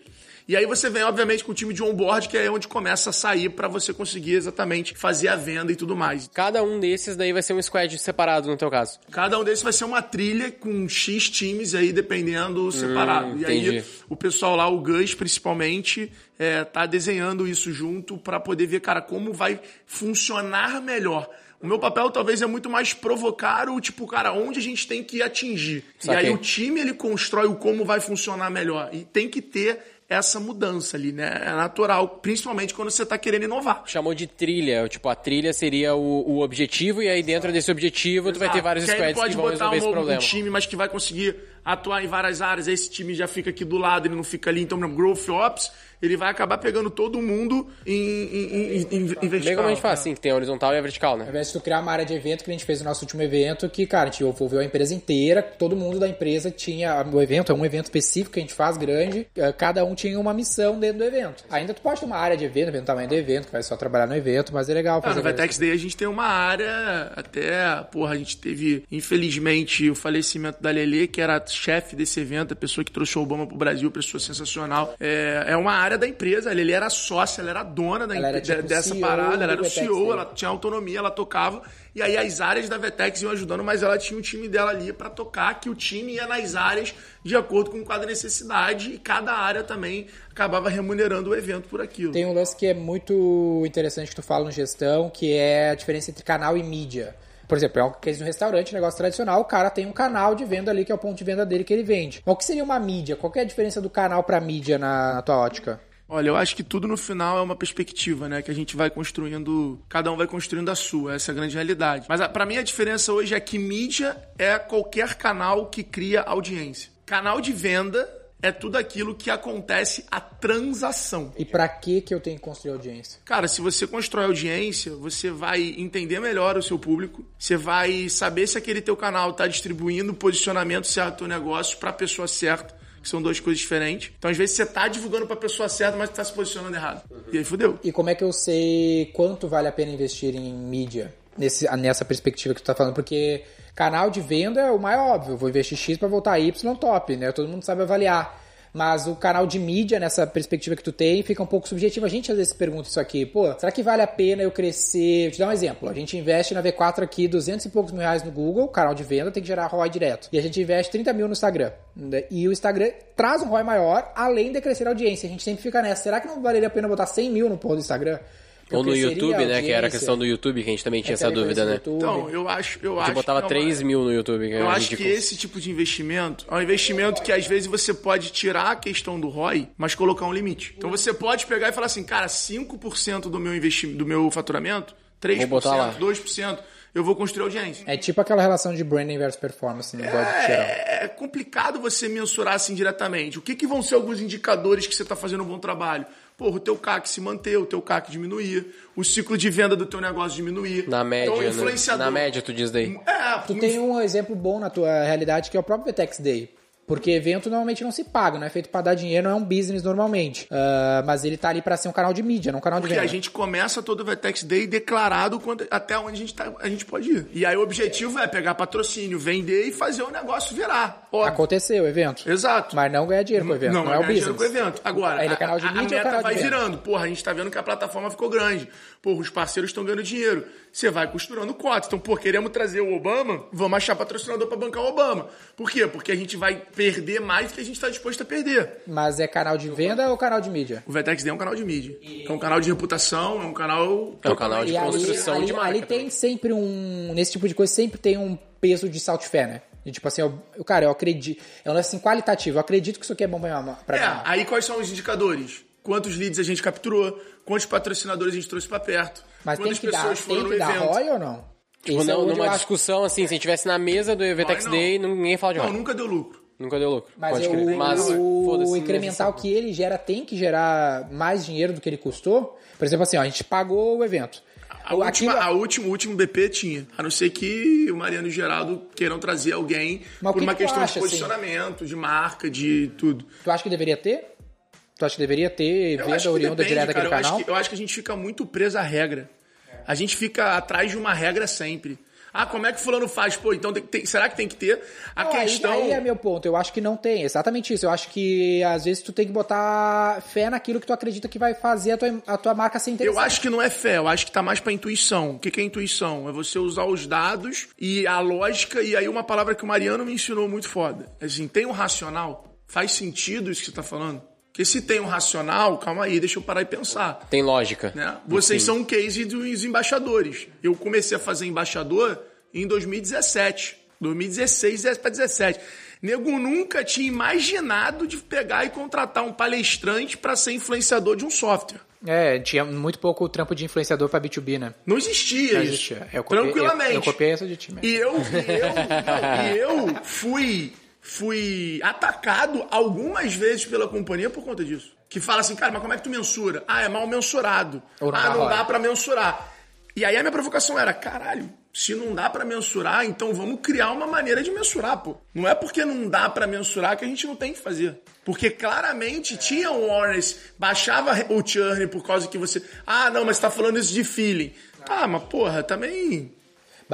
E aí você vem, obviamente, com o time de onboard, que é onde começa a sair para você conseguir exatamente fazer a venda e tudo mais. Cada um desses daí vai ser um squad separado no teu caso. Cada um desses vai ser uma trilha com X times aí, dependendo separado. Hum, e aí o pessoal lá, o Gus principalmente, é, tá desenhando isso junto para poder ver, cara, como vai funcionar melhor. O meu papel talvez é muito mais provocar o tipo, cara, onde a gente tem que atingir. Saquei. E aí o time ele constrói o como vai funcionar melhor. E tem que ter essa mudança ali, né? É natural, principalmente quando você está querendo inovar. Chamou de trilha, tipo, a trilha seria o, o objetivo e aí dentro desse objetivo Exato. tu vai ter vários squads que vão resolver um, esse problema. um time, mas que vai conseguir atuar em várias áreas, esse time já fica aqui do lado, ele não fica ali, então, Growth Ops ele vai acabar pegando todo mundo em, em, em, em vertical. Bem como a gente faz, assim, que tem a horizontal e a vertical, né? Ao invés de tu criar uma área de evento que a gente fez no nosso último evento, que, cara, a gente envolveu a empresa inteira, todo mundo da empresa tinha. O evento é um evento específico que a gente faz grande, eh, cada um tinha uma missão dentro do evento. Ainda tu pode ter uma área de evento, dependendo do tamanho do evento, que vai só trabalhar no evento, mas é legal fazer. Ah, no Vetex Day a gente tem uma área, até, porra, a gente teve, infelizmente, o falecimento da Lele, que era chefe desse evento, a pessoa que trouxe o Obama pro Brasil, pessoa sensacional. É, é uma área da empresa, a Lele era sócia, ela era dona da, era, tipo, dessa CEO parada, ela era o CEO, ela tinha autonomia, ela tocava. E aí as áreas da Vetex iam ajudando, mas ela tinha um time dela ali para tocar, que o time ia nas áreas de acordo com cada necessidade e cada área também acabava remunerando o evento por aquilo. Tem um lance que é muito interessante que tu fala no gestão, que é a diferença entre canal e mídia. Por exemplo, é um case no restaurante, negócio tradicional, o cara tem um canal de venda ali que é o ponto de venda dele que ele vende. Mas o que seria uma mídia? Qual é a diferença do canal para mídia na, na tua ótica? Olha, eu acho que tudo no final é uma perspectiva, né? Que a gente vai construindo, cada um vai construindo a sua, essa é a grande realidade. Mas para mim a diferença hoje é que mídia é qualquer canal que cria audiência. Canal de venda é tudo aquilo que acontece a transação. E para que que eu tenho que construir audiência? Cara, se você constrói audiência, você vai entender melhor o seu público, você vai saber se aquele teu canal está distribuindo o posicionamento certo do teu negócio para a pessoa certa que são duas coisas diferentes. Então, às vezes, você tá divulgando pra pessoa certa, mas tá se posicionando errado. Uhum. E aí fudeu. E como é que eu sei quanto vale a pena investir em mídia? Nesse, nessa perspectiva que tu tá falando, porque canal de venda é o mais óbvio. Vou investir X para voltar Y top, né? Todo mundo sabe avaliar. Mas o canal de mídia, nessa perspectiva que tu tem, fica um pouco subjetivo. A gente às vezes pergunta isso aqui, pô, será que vale a pena eu crescer? Vou te dar um exemplo. A gente investe na V4 aqui 200 e poucos mil reais no Google, canal de venda, tem que gerar ROI direto. E a gente investe 30 mil no Instagram. E o Instagram traz um ROI maior, além de crescer a audiência. A gente sempre fica nessa. Será que não valeria a pena botar 100 mil no porra do Instagram? Ou no YouTube, né? Que era a questão do YouTube, que a gente também tinha É, essa dúvida, né? Então, eu acho, eu A acho botava que é uma- 3 mil no YouTube. que Eu era acho que esse tipo de investimento é um investimento que às vezes você pode tirar a questão do ROI, mas colocar um limite. Então você pode pegar e falar assim, cara, 5% do meu investimento, do meu faturamento, 3%, Vou botar lá. 2%, eu vou construir audiência. É tipo aquela relação de branding versus performance no geral. É, é complicado você mensurar assim diretamente. O que, que vão ser alguns indicadores que você está fazendo um bom trabalho? Porra, o teu CAC se manter, o teu CAC diminuir, o ciclo de venda do teu negócio diminuir. Na média, então, o né? influenciador... Na média, tu diz daí. É, Tu tem um exemplo bom na tua realidade que é o próprio VTEX Day. Porque evento normalmente não se paga, não é feito pra dar dinheiro, não é um business normalmente. Ah, mas ele tá ali pra ser um canal de mídia, não um canal de Porque venda. a gente começa todo o Vetex Day declarado quanto- até onde a gente, tá- a gente pode ir. E aí o objetivo é pegar patrocínio, vender e fazer o negócio virar. Óbvio. Aconteceu o evento. Exato. Mas não ganha dinheiro com o evento, não, Não, é o ganhar dinheiro business. com o evento. Agora, Ele é canal de a, a mídia ou meta de vai virando. Porra, a gente tá vendo que a plataforma ficou grande. Porra, os parceiros estão ganhando dinheiro. Você vai costurando cota. Então, pô, queremos trazer o Obama, vamos achar patrocinador pra bancar o Obama. Por quê? Porque a gente vai perder mais do que a gente tá disposto a perder. Mas é canal de venda ou canal de mídia? O Vetex é um canal de mídia. É um canal de reputação, é um canal... É um canal de E construção ali, de marca. ali tem sempre um. Nesse tipo de coisa, sempre tem um peso de salt fé, né? E, tipo assim, eu, cara, eu acredito. É um lance assim, qualitativo. Eu acredito que isso aqui é bom pra pra É, minha- aí quais são os indicadores? Quantos leads a gente capturou? Quantos patrocinadores a gente trouxe pra perto? Mas tem Quantas que dar, pessoas foram tem no que dar evento? ROI ou não? Tipo, Esse é não, eu numa acho- discussão assim, se a gente estivesse na mesa do EVTEX não. Day, ninguém fala de Não, ROI. nunca deu lucro. Nunca deu lucro. Mas, Pode é crer. o, Mas o foda-se, incremental que ele gera tem que gerar mais dinheiro do que ele custou. Por exemplo, assim, ó, a gente pagou o evento. A última, aquilo- a última, o último BP tinha. A não ser que o Mariano e o Geraldo queiram trazer alguém Mas por que uma que questão acha, de assim? posicionamento, de marca, de tudo. Tu acha que deveria ter? Tu acha que deveria ter Eu venda acho oriunda depende, direta cara. daquele Eu acho, canal? que, eu acho que a gente fica muito preso à regra. A gente fica atrás de uma regra sempre. Ah, como é que fulano faz? Pô, então tem- tem- será que tem que ter? A Não, aí- questão... Aí, é meu ponto. Eu acho que não tem. Exatamente isso. Eu acho que às vezes tu tem que botar fé naquilo que tu acredita que vai fazer a tua, a tua marca ser interessante. Eu acho que não é fé, eu acho que tá mais pra intuição. O que, que é intuição? É você usar os dados e a lógica, e aí uma palavra que o Mariano me ensinou muito foda. Assim, tem um racional? Faz sentido isso que você tá falando? Porque se tem um racional, calma aí, deixa eu parar e pensar. Tem lógica. Né? Vocês são um case dos embaixadores. Eu comecei a fazer embaixador em 2017. 2016 para 17. Nego nunca tinha imaginado de pegar e contratar um palestrante para ser influenciador de um software. É, tinha muito pouco trampo de influenciador pra B2B, né? Não existia Não isso. existia. Eu copiei- Tranquilamente. Eu, eu copiei essa de time. E eu, e eu, não, e eu fui, fui atacado algumas vezes pela companhia por conta disso. Que fala assim, cara, mas como é que tu mensura? Ah, é mal mensurado. Não ah, não dá pra mensurar. E aí a minha provocação era, caralho, se não dá pra mensurar, então vamos criar uma maneira de mensurar, pô. Não é porque não dá pra mensurar que a gente não tem que fazer. Porque claramente tinha um baixava o churn por causa que você... Ah, não, mas você tá falando isso de feeling. Ah, mas porra, também...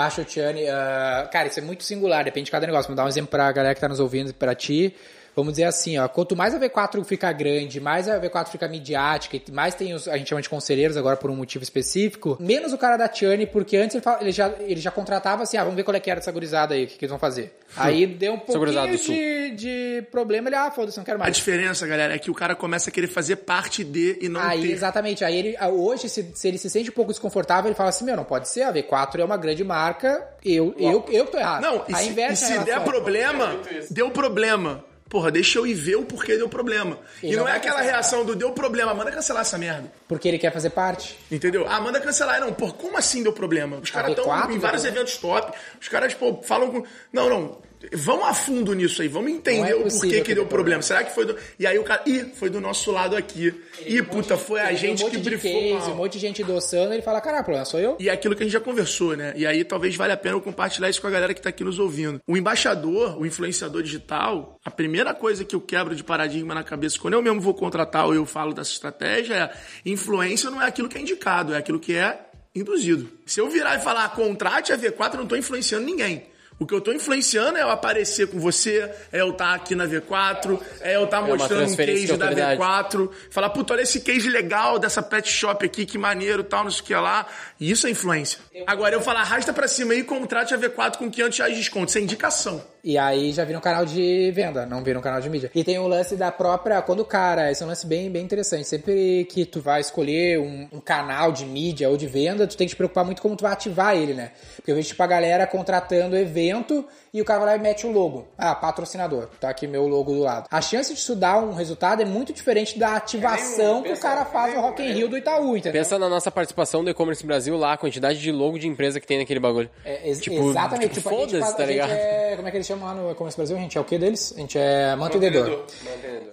Baixa o churn. ah, cara, isso é muito singular, depende de cada negócio. Vou dar um exemplo pra galera que tá nos ouvindo, pra ti. Vamos dizer assim, ó, quanto mais a V4 fica grande, mais a V4 fica midiática, e mais tem os, a gente chama de conselheiros agora por um motivo específico, menos o cara da churn, porque antes ele, fala- ele já, ele já contratava assim, ah, vamos ver qual é que era dessa gurizada aí, o que, que eles vão fazer. Aí deu um pouquinho de, de problema, ele, ah, foda-se, não quero A mais. diferença, galera, é que o cara começa a querer fazer parte de e não Aí, ter. exatamente. Aí ele, ah, hoje, se, se ele se sente um pouco desconfortável, ele fala assim: Meu, não pode ser. A V4 é uma grande marca. Eu, eu, eu que tô errado. Não, e Aí se, inverte e a se der problema, deu problema. Porra, deixa eu ir ver o porquê deu problema. E E, não não é aquela cancelar. reação do deu problema, manda cancelar essa merda. Porque ele quer fazer parte. Entendeu? Ah, manda cancelar. Não, pô, como assim deu problema? Os caras estão V4 em vários eventos top. Os caras, pô, falam com. Não, não. Vamos a fundo nisso aí. Vamos entender é o porquê que deu deu problema. Será que foi do. E aí o cara. Ih, foi do nosso lado aqui. Ih, puta, foi a Ele gente um que de brifou case, mal. um monte de gente endossando, ele fala: Caralho, o problema sou eu. E é aquilo que a gente já conversou, né? E aí talvez valha a pena eu compartilhar isso com a galera que tá aqui nos ouvindo. O embaixador, o influenciador digital, a primeira coisa que eu quebro de paradigma na cabeça quando eu mesmo vou contratar ou eu falo dessa estratégia é influência não é aquilo que é indicado, é aquilo que é induzido. Se eu virar e falar contrate a V4, eu não tô influenciando ninguém. O que eu tô influenciando é eu aparecer com você, é eu estar aqui na V4, é eu estar uma mostrando um case de da autoridade. V4, falar, puta, olha esse case legal dessa pet shop aqui, que maneiro, tal, não sei o que lá. E isso é influência. Agora, eu falar, arrasta pra cima aí e contrate a V4 com 500 reais de desconto. Isso é indicação. E aí já vira um canal de venda, não vira um canal de mídia. E tem o lance da própria. Quando o cara. Esse é um lance bem, bem interessante. Sempre que tu vai escolher um, um canal de mídia ou de venda, tu tem que te preocupar muito como tu vai ativar ele, né? Porque eu vejo tipo a galera contratando evento e o cara vai lá e mete o logo. Ah, patrocinador. Tá aqui meu logo do lado. A chance de isso dar um resultado é muito diferente da ativação que o cara faz no Rock in Rio do Itaú, entendeu? Pensa na nossa participação do e-commerce Brasil lá, a quantidade de logo de empresa que tem naquele bagulho. É, ex- Tipo, exatamente. tipo, Tipo, foda-se, tá ligado? é- como é que eles chamam lá no E-Commerce Brasil? A gente é o que deles? A gente é mantenedor.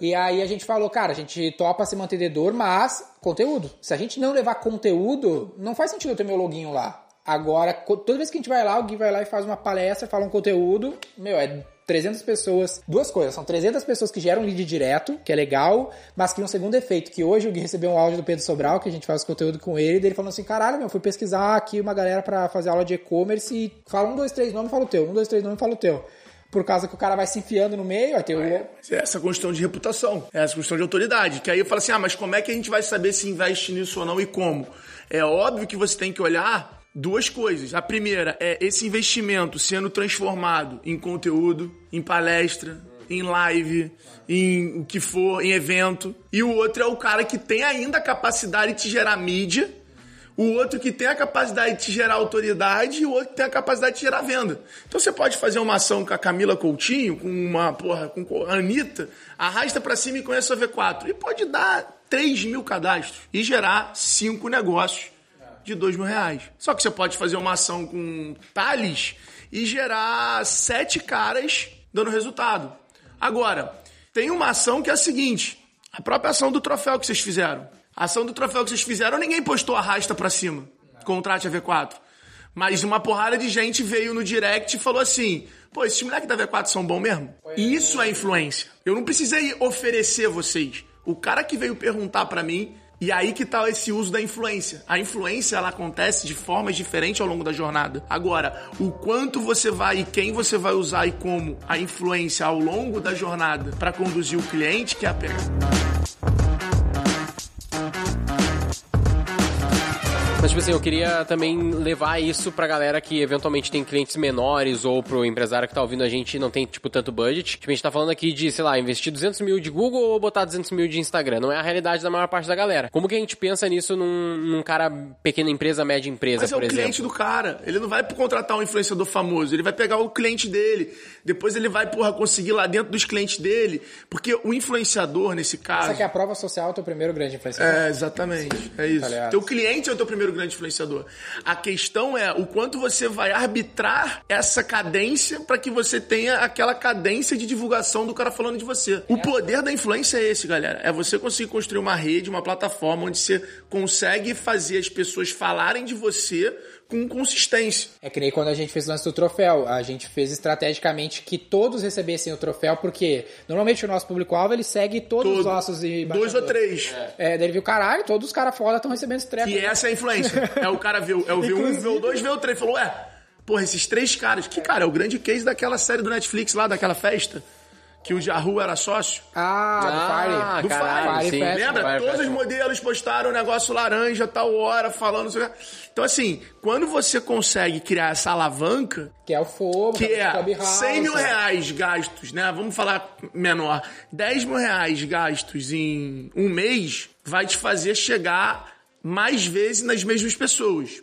E aí a gente falou, cara, a gente topa ser mantenedor, mas conteúdo. Se a gente não levar conteúdo, não faz sentido eu ter meu loginho lá. Agora, toda vez que a gente vai lá, alguém vai lá e faz uma palestra, fala um conteúdo, meu, é 300 pessoas. Duas coisas, são 300 pessoas que geram lead direto, que é legal, mas que um segundo efeito, que hoje o Gui recebeu um áudio do Pedro Sobral, que a gente faz conteúdo com ele, dele falando assim, caralho, meu, fui pesquisar aqui uma galera pra fazer aula de e-commerce e fala um, dois, três nome, fala o teu, um, dois, três nome, fala o teu. Por causa que o cara vai se enfiando no meio, vai ter o... É essa construção de reputação, é essa construção de autoridade. Que aí eu falo assim, ah, mas como é que a gente vai saber se investe nisso ou não e como? É óbvio que você tem que olhar duas coisas. A primeira é esse investimento sendo transformado em conteúdo, em palestra, em live, em o que for, em evento. E o outro é o cara que tem ainda a capacidade de te gerar mídia o outro que tem a capacidade de te gerar autoridade e o outro que tem a capacidade de gerar venda. Então você pode fazer uma ação com a Camila Coutinho, com uma, porra, com a Anitta, arrasta pra cima e conhece a V4. E pode dar 3 mil cadastros e gerar 5 negócios de 2 mil reais. Só que você pode fazer uma ação com Thales e gerar 7 caras dando resultado. Agora, tem uma ação que é a seguinte: a própria ação do troféu que vocês fizeram. A ação do troféu que vocês fizeram, ninguém postou arrasta pra cima. Contrate a V4. Mas uma porrada de gente veio no direct e falou assim: pô, esses moleques da V4 são bons mesmo? E isso é influência. Eu não precisei oferecer vocês. O cara que veio perguntar pra mim, e aí que tá esse uso da influência. A influência ela acontece de formas diferentes ao longo da jornada. Agora, o quanto você vai e quem você vai usar e como a influência ao longo da jornada pra conduzir o cliente que é a pergunta. Mas, tipo assim, eu queria também levar isso pra galera que eventualmente tem clientes menores ou pro empresário que tá ouvindo a gente e não tem, tipo, tanto budget. Tipo, a gente tá falando aqui de, sei lá, investir 200 mil de Google ou botar 200 mil de Instagram. Não é a realidade da maior parte da galera. Como que a gente pensa nisso num, num cara pequena empresa, média empresa, Mas é por o exemplo? cliente do cara. Ele não vai contratar um influenciador famoso. Ele vai pegar o cliente dele. Depois ele vai, porra, conseguir lá dentro dos clientes dele. Porque o influenciador, nesse caso. Essa aqui é a prova social, é o teu primeiro grande influenciador. É, exatamente. É isso. Tá teu cliente é o teu primeiro grande influenciador. A questão é o quanto você vai arbitrar essa cadência para que você tenha aquela cadência de divulgação do cara falando de você. O poder da influência é esse, galera. É você conseguir construir uma rede, uma plataforma onde você consegue fazer as pessoas falarem de você com consistência. É que nem quando a gente fez o lance do troféu. A gente fez estrategicamente que todos recebessem o troféu, porque normalmente o nosso público-alvo ele segue todos os Todo. nossos Dois embaixadores. ou três. É, daí ele viu, caralho, todos os caras foda estão recebendo esse treco. Que essa é a influência. É o cara o- é o V1, V2, V3. Falou, ué, porra, esses três caras. Que, cara, é o grande case daquela série do Netflix lá, daquela festa. Que o Jahu era sócio. Ah, do Ah, Fire. Do caralho, Fire sim. Lembra? Fire Todos os modelos postaram o negócio laranja, tal hora, falando. não sei o quê. Então, assim, quando você consegue criar essa alavanca, Que é o fogo, que é Clubhouse, 100 mil é. reais gastos, né? Vamos falar menor. 10 mil reais gastos em um mês vai te fazer chegar mais vezes nas mesmas pessoas.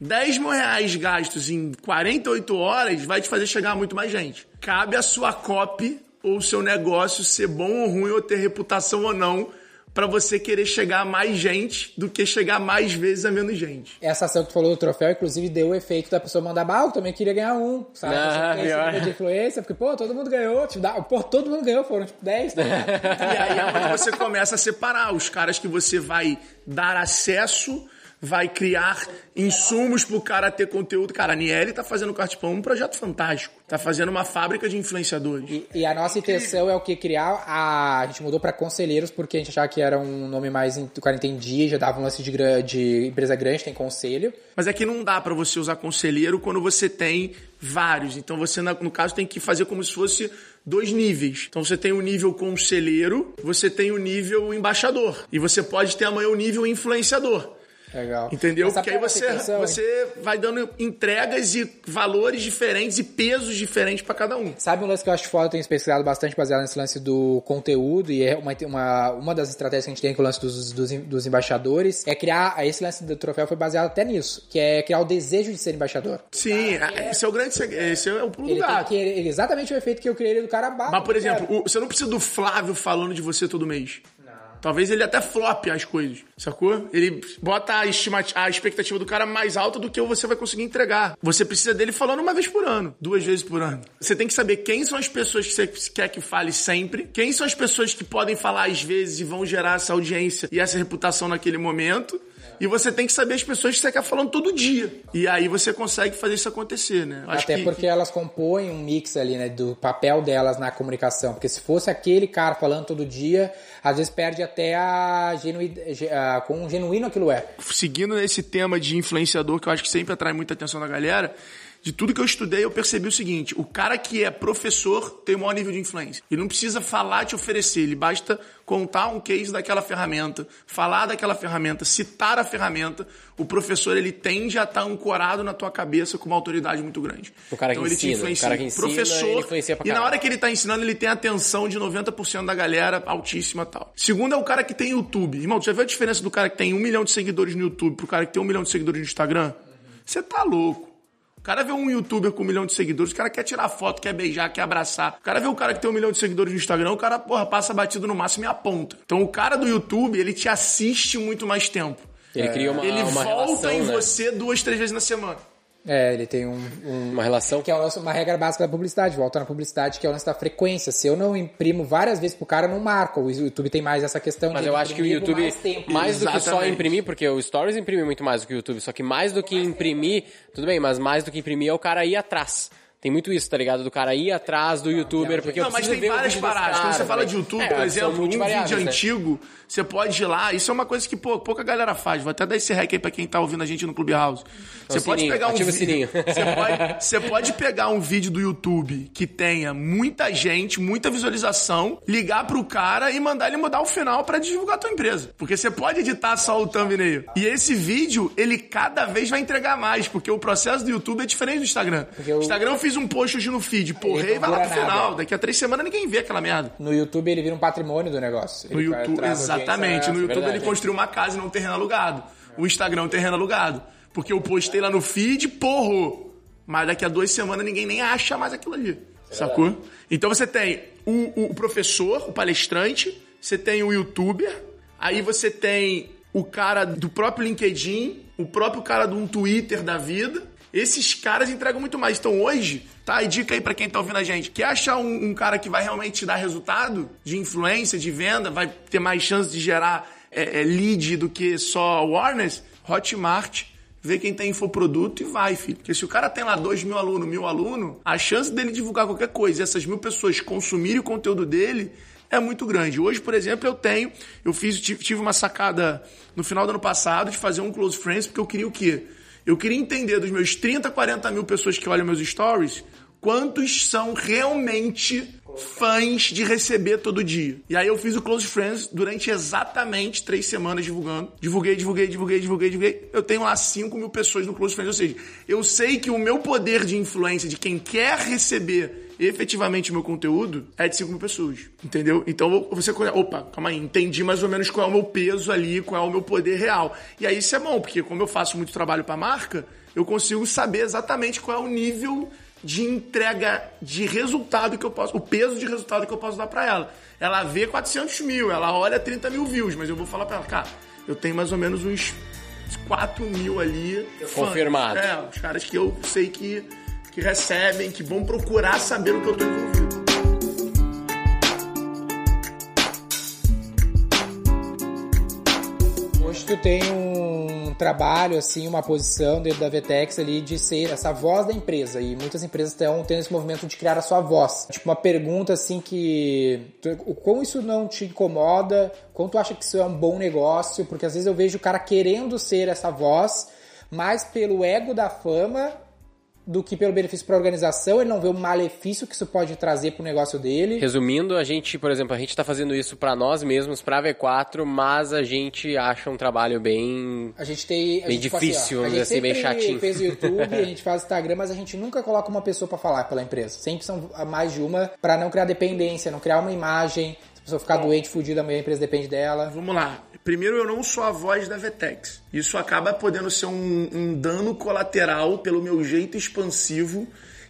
10 mil reais gastos em 48 horas vai te fazer chegar muito mais gente. Cabe a sua copy ou o seu negócio ser bom ou ruim, ou ter reputação ou não, pra você querer chegar a mais gente do que chegar mais vezes a menos gente. Essa ação que tu falou do troféu, inclusive, deu o efeito da pessoa mandar, bah, eu também queria ganhar um, sabe? Ah, Você tem esse pior. nível de influência, porque, pô, todo mundo ganhou, tipo, dá, pô, todo mundo ganhou, foram tipo 10, tá ligado? E aí é onde você começa a separar os caras que você vai dar acesso vai criar insumos pro cara ter conteúdo. Cara, a Niele tá fazendo o Cartipão um projeto fantástico. Tá fazendo uma fábrica de influenciadores. E, e a nossa intenção é o que? Criar a. A gente mudou pra conselheiros porque a gente achava que era um nome mais. O cara entendia, já dava um lance de, gra- de empresa grande, tem conselho. Mas é que não dá pra você usar conselheiro quando você tem vários. Então você, no caso, tem que fazer como se fosse dois níveis. Então você tem o nível conselheiro, você tem o nível embaixador. E você pode ter amanhã o nível influenciador. Legal. Entendeu? Porque aí é você, você vai dando entregas e valores diferentes e pesos diferentes pra cada um. Sabe um lance que eu acho foda, eu tenho pesquisado bastante baseado nesse lance do conteúdo, e é uma, uma, uma das estratégias que a gente tem com o lance dos, dos, dos embaixadores, é criar, esse lance do troféu foi baseado até nisso, que é criar o desejo de ser embaixador. Sim, esse é o grande esse é o pulo Ele gato. que, ele- exatamente o efeito que eu criei do cara bate. Mas, por exemplo, o- você não precisa do Flávio falando de você todo mês. Talvez ele até flop as coisas, sacou? Ele bota a, a expectativa do cara mais alta do que você vai conseguir entregar. Você precisa dele falando uma vez por ano, duas vezes por ano. Você tem que saber quem são as pessoas que você quer que fale sempre, quem são as pessoas que podem falar às vezes e vão gerar essa audiência e essa reputação naquele momento. E você tem que saber as pessoas que você quer falando todo dia. E aí você consegue fazer isso acontecer, né? Acho Até que- porque elas compõem um mix ali, né, do papel delas na comunicação. Porque se fosse aquele cara falando todo dia, às vezes perde até a, genui, ge- a quão genuíno aquilo é. seguindo nesse tema de influenciador, que eu acho que sempre atrai muita atenção da galera, de tudo que eu estudei, eu percebi o seguinte: o cara que é professor tem o maior nível de influência. Ele não precisa falar, te oferecer, ele basta contar um case daquela ferramenta, falar daquela ferramenta, citar a ferramenta. O professor ele tende a estar ancorado na tua cabeça com uma autoridade muito grande. O cara que então ele te ensina, influencia. o cara que ensina, professor, ele influencia e na hora que ele tá ensinando, ele tem a atenção de 90% da galera altíssima e tal. Segundo é o cara que tem YouTube. Irmão, tu já viu a diferença do cara que tem um milhão de seguidores no YouTube pro cara que tem um milhão de seguidores no Instagram? Você tá louco. O cara vê um youtuber com um milhão de seguidores, o cara quer tirar foto, quer beijar, quer abraçar. O cara vê o cara que tem um milhão de seguidores no Instagram, o cara, porra, passa batido no máximo e aponta. Então o cara do YouTube, ele te assiste muito mais tempo. Ele cria uma, ele uma volta relação, em né? você duas, três vezes na semana. É, ele tem um, um- Uma relação. que é uma regra básica da publicidade, volta na publicidade, que é o lance da frequência. Se eu não imprimo várias vezes pro cara, não marca. O YouTube tem mais essa questão Mas de eu acho que o YouTube, mais tempo. mais do que só imprimir, porque o Stories imprime muito mais do que o YouTube, só que mais do que imprimir, tudo bem, mas mais do que imprimir é o cara ir atrás. Tem muito isso, tá ligado? Do cara ir atrás do youtuber, porque Não, eu mas tem ver várias paradas. Quando você fala de YouTube, É, por exemplo, um vídeo né? antigo, você pode ir lá. Isso é uma coisa que pô, pouca galera faz. Vou até dar esse hack aí pra quem tá ouvindo a gente no Clubhouse. Você pode sininho, pegar um vídeo. sininho. Você pode, você pode pegar um vídeo do YouTube que tenha muita gente, muita visualização, ligar pro cara e mandar ele mudar o final pra divulgar a tua empresa. Porque você pode editar só o thumbnail. E esse vídeo, ele cada vez vai entregar mais, porque o processo do YouTube é diferente do Instagram. Porque o- Instagram eu fiz um post hoje no feed, porrei, não vai lá pro final. nada. Daqui a três semanas ninguém vê aquela merda. No YouTube ele vira um patrimônio do negócio. No Ele vai YouTube, exatamente. No YouTube verdade. ele construiu uma casa e não um terreno alugado. O Instagram é um terreno alugado. Porque eu postei lá no feed, porro. Mas daqui a duas semanas ninguém nem acha mais aquilo ali. Sacou? Então você tem o, o professor, o palestrante, você tem o youtuber, aí você tem o cara do próprio LinkedIn, o próprio cara de um Twitter da vida. Esses caras entregam muito mais. Então hoje, tá dica aí pra quem tá ouvindo a gente. Quer achar um, um cara que vai realmente te dar resultado de influência, de venda, vai ter mais chance de gerar é, é, lead do que só awareness? Hotmart, vê quem tem infoproduto e vai, filho. Porque se o cara tem lá dois mil alunos, mil alunos, a chance dele divulgar qualquer coisa e essas mil pessoas consumirem o conteúdo dele é muito grande. Hoje, por exemplo, eu tenho, eu fiz, tive uma sacada no final do ano passado de fazer um close friends, porque eu queria o quê? Eu queria entender dos meus 30, 40 mil pessoas que olham meus stories, quantos são realmente fãs de receber todo dia. E aí eu fiz o Close Friends durante exatamente três semanas divulgando. Divulguei, divulguei, divulguei, divulguei, divulguei. Eu tenho lá 5 mil pessoas no Close Friends. Ou seja, eu sei que o meu poder de influência de quem quer receber efetivamente o meu conteúdo é de 5 mil pessoas. Entendeu? Então você. Opa, calma aí, entendi mais ou menos qual é o meu peso ali, qual é o meu poder real. E aí isso é bom, porque como eu faço muito trabalho pra marca, eu consigo saber exatamente qual é o nível de entrega de resultado que eu posso, o peso de resultado que eu posso dar pra ela. Ela vê 400 mil, ela olha 30 mil views, mas eu vou falar pra ela, cara, eu tenho mais ou menos uns 4 mil ali. fãs. Confirmado. É, os caras que eu sei que, que recebem, que vão procurar saber o que eu tô envolvido. Hoje tu tem um trabalho, assim, uma posição dentro da Vetex ali de ser essa voz da empresa. E muitas empresas estão tendo esse movimento de criar a sua voz. Tipo, uma pergunta assim que. Como isso não te incomoda? Como tu acha que isso é um bom negócio? Porque às vezes eu vejo o cara querendo ser essa voz, mais pelo ego da fama do que pelo benefício para a organização, ele não vê o malefício que isso pode trazer para o negócio dele. Resumindo, a gente, por exemplo, a gente está fazendo isso para nós mesmos, para a V4, mas a gente acha um trabalho bem a gente tem a bem gente difícil, assim, ó, a gente assim, bem chatinho. fez o YouTube, a gente faz Instagram, mas a gente nunca coloca uma pessoa para falar pela empresa. Sempre são mais de uma para não criar dependência, não criar uma imagem. Se a pessoa ficar Bom. doente, fudida, amanhã a empresa depende dela. Vamos lá. Primeiro, eu não sou a voz da Vetex. Isso acaba podendo ser um, um dano colateral pelo meu jeito expansivo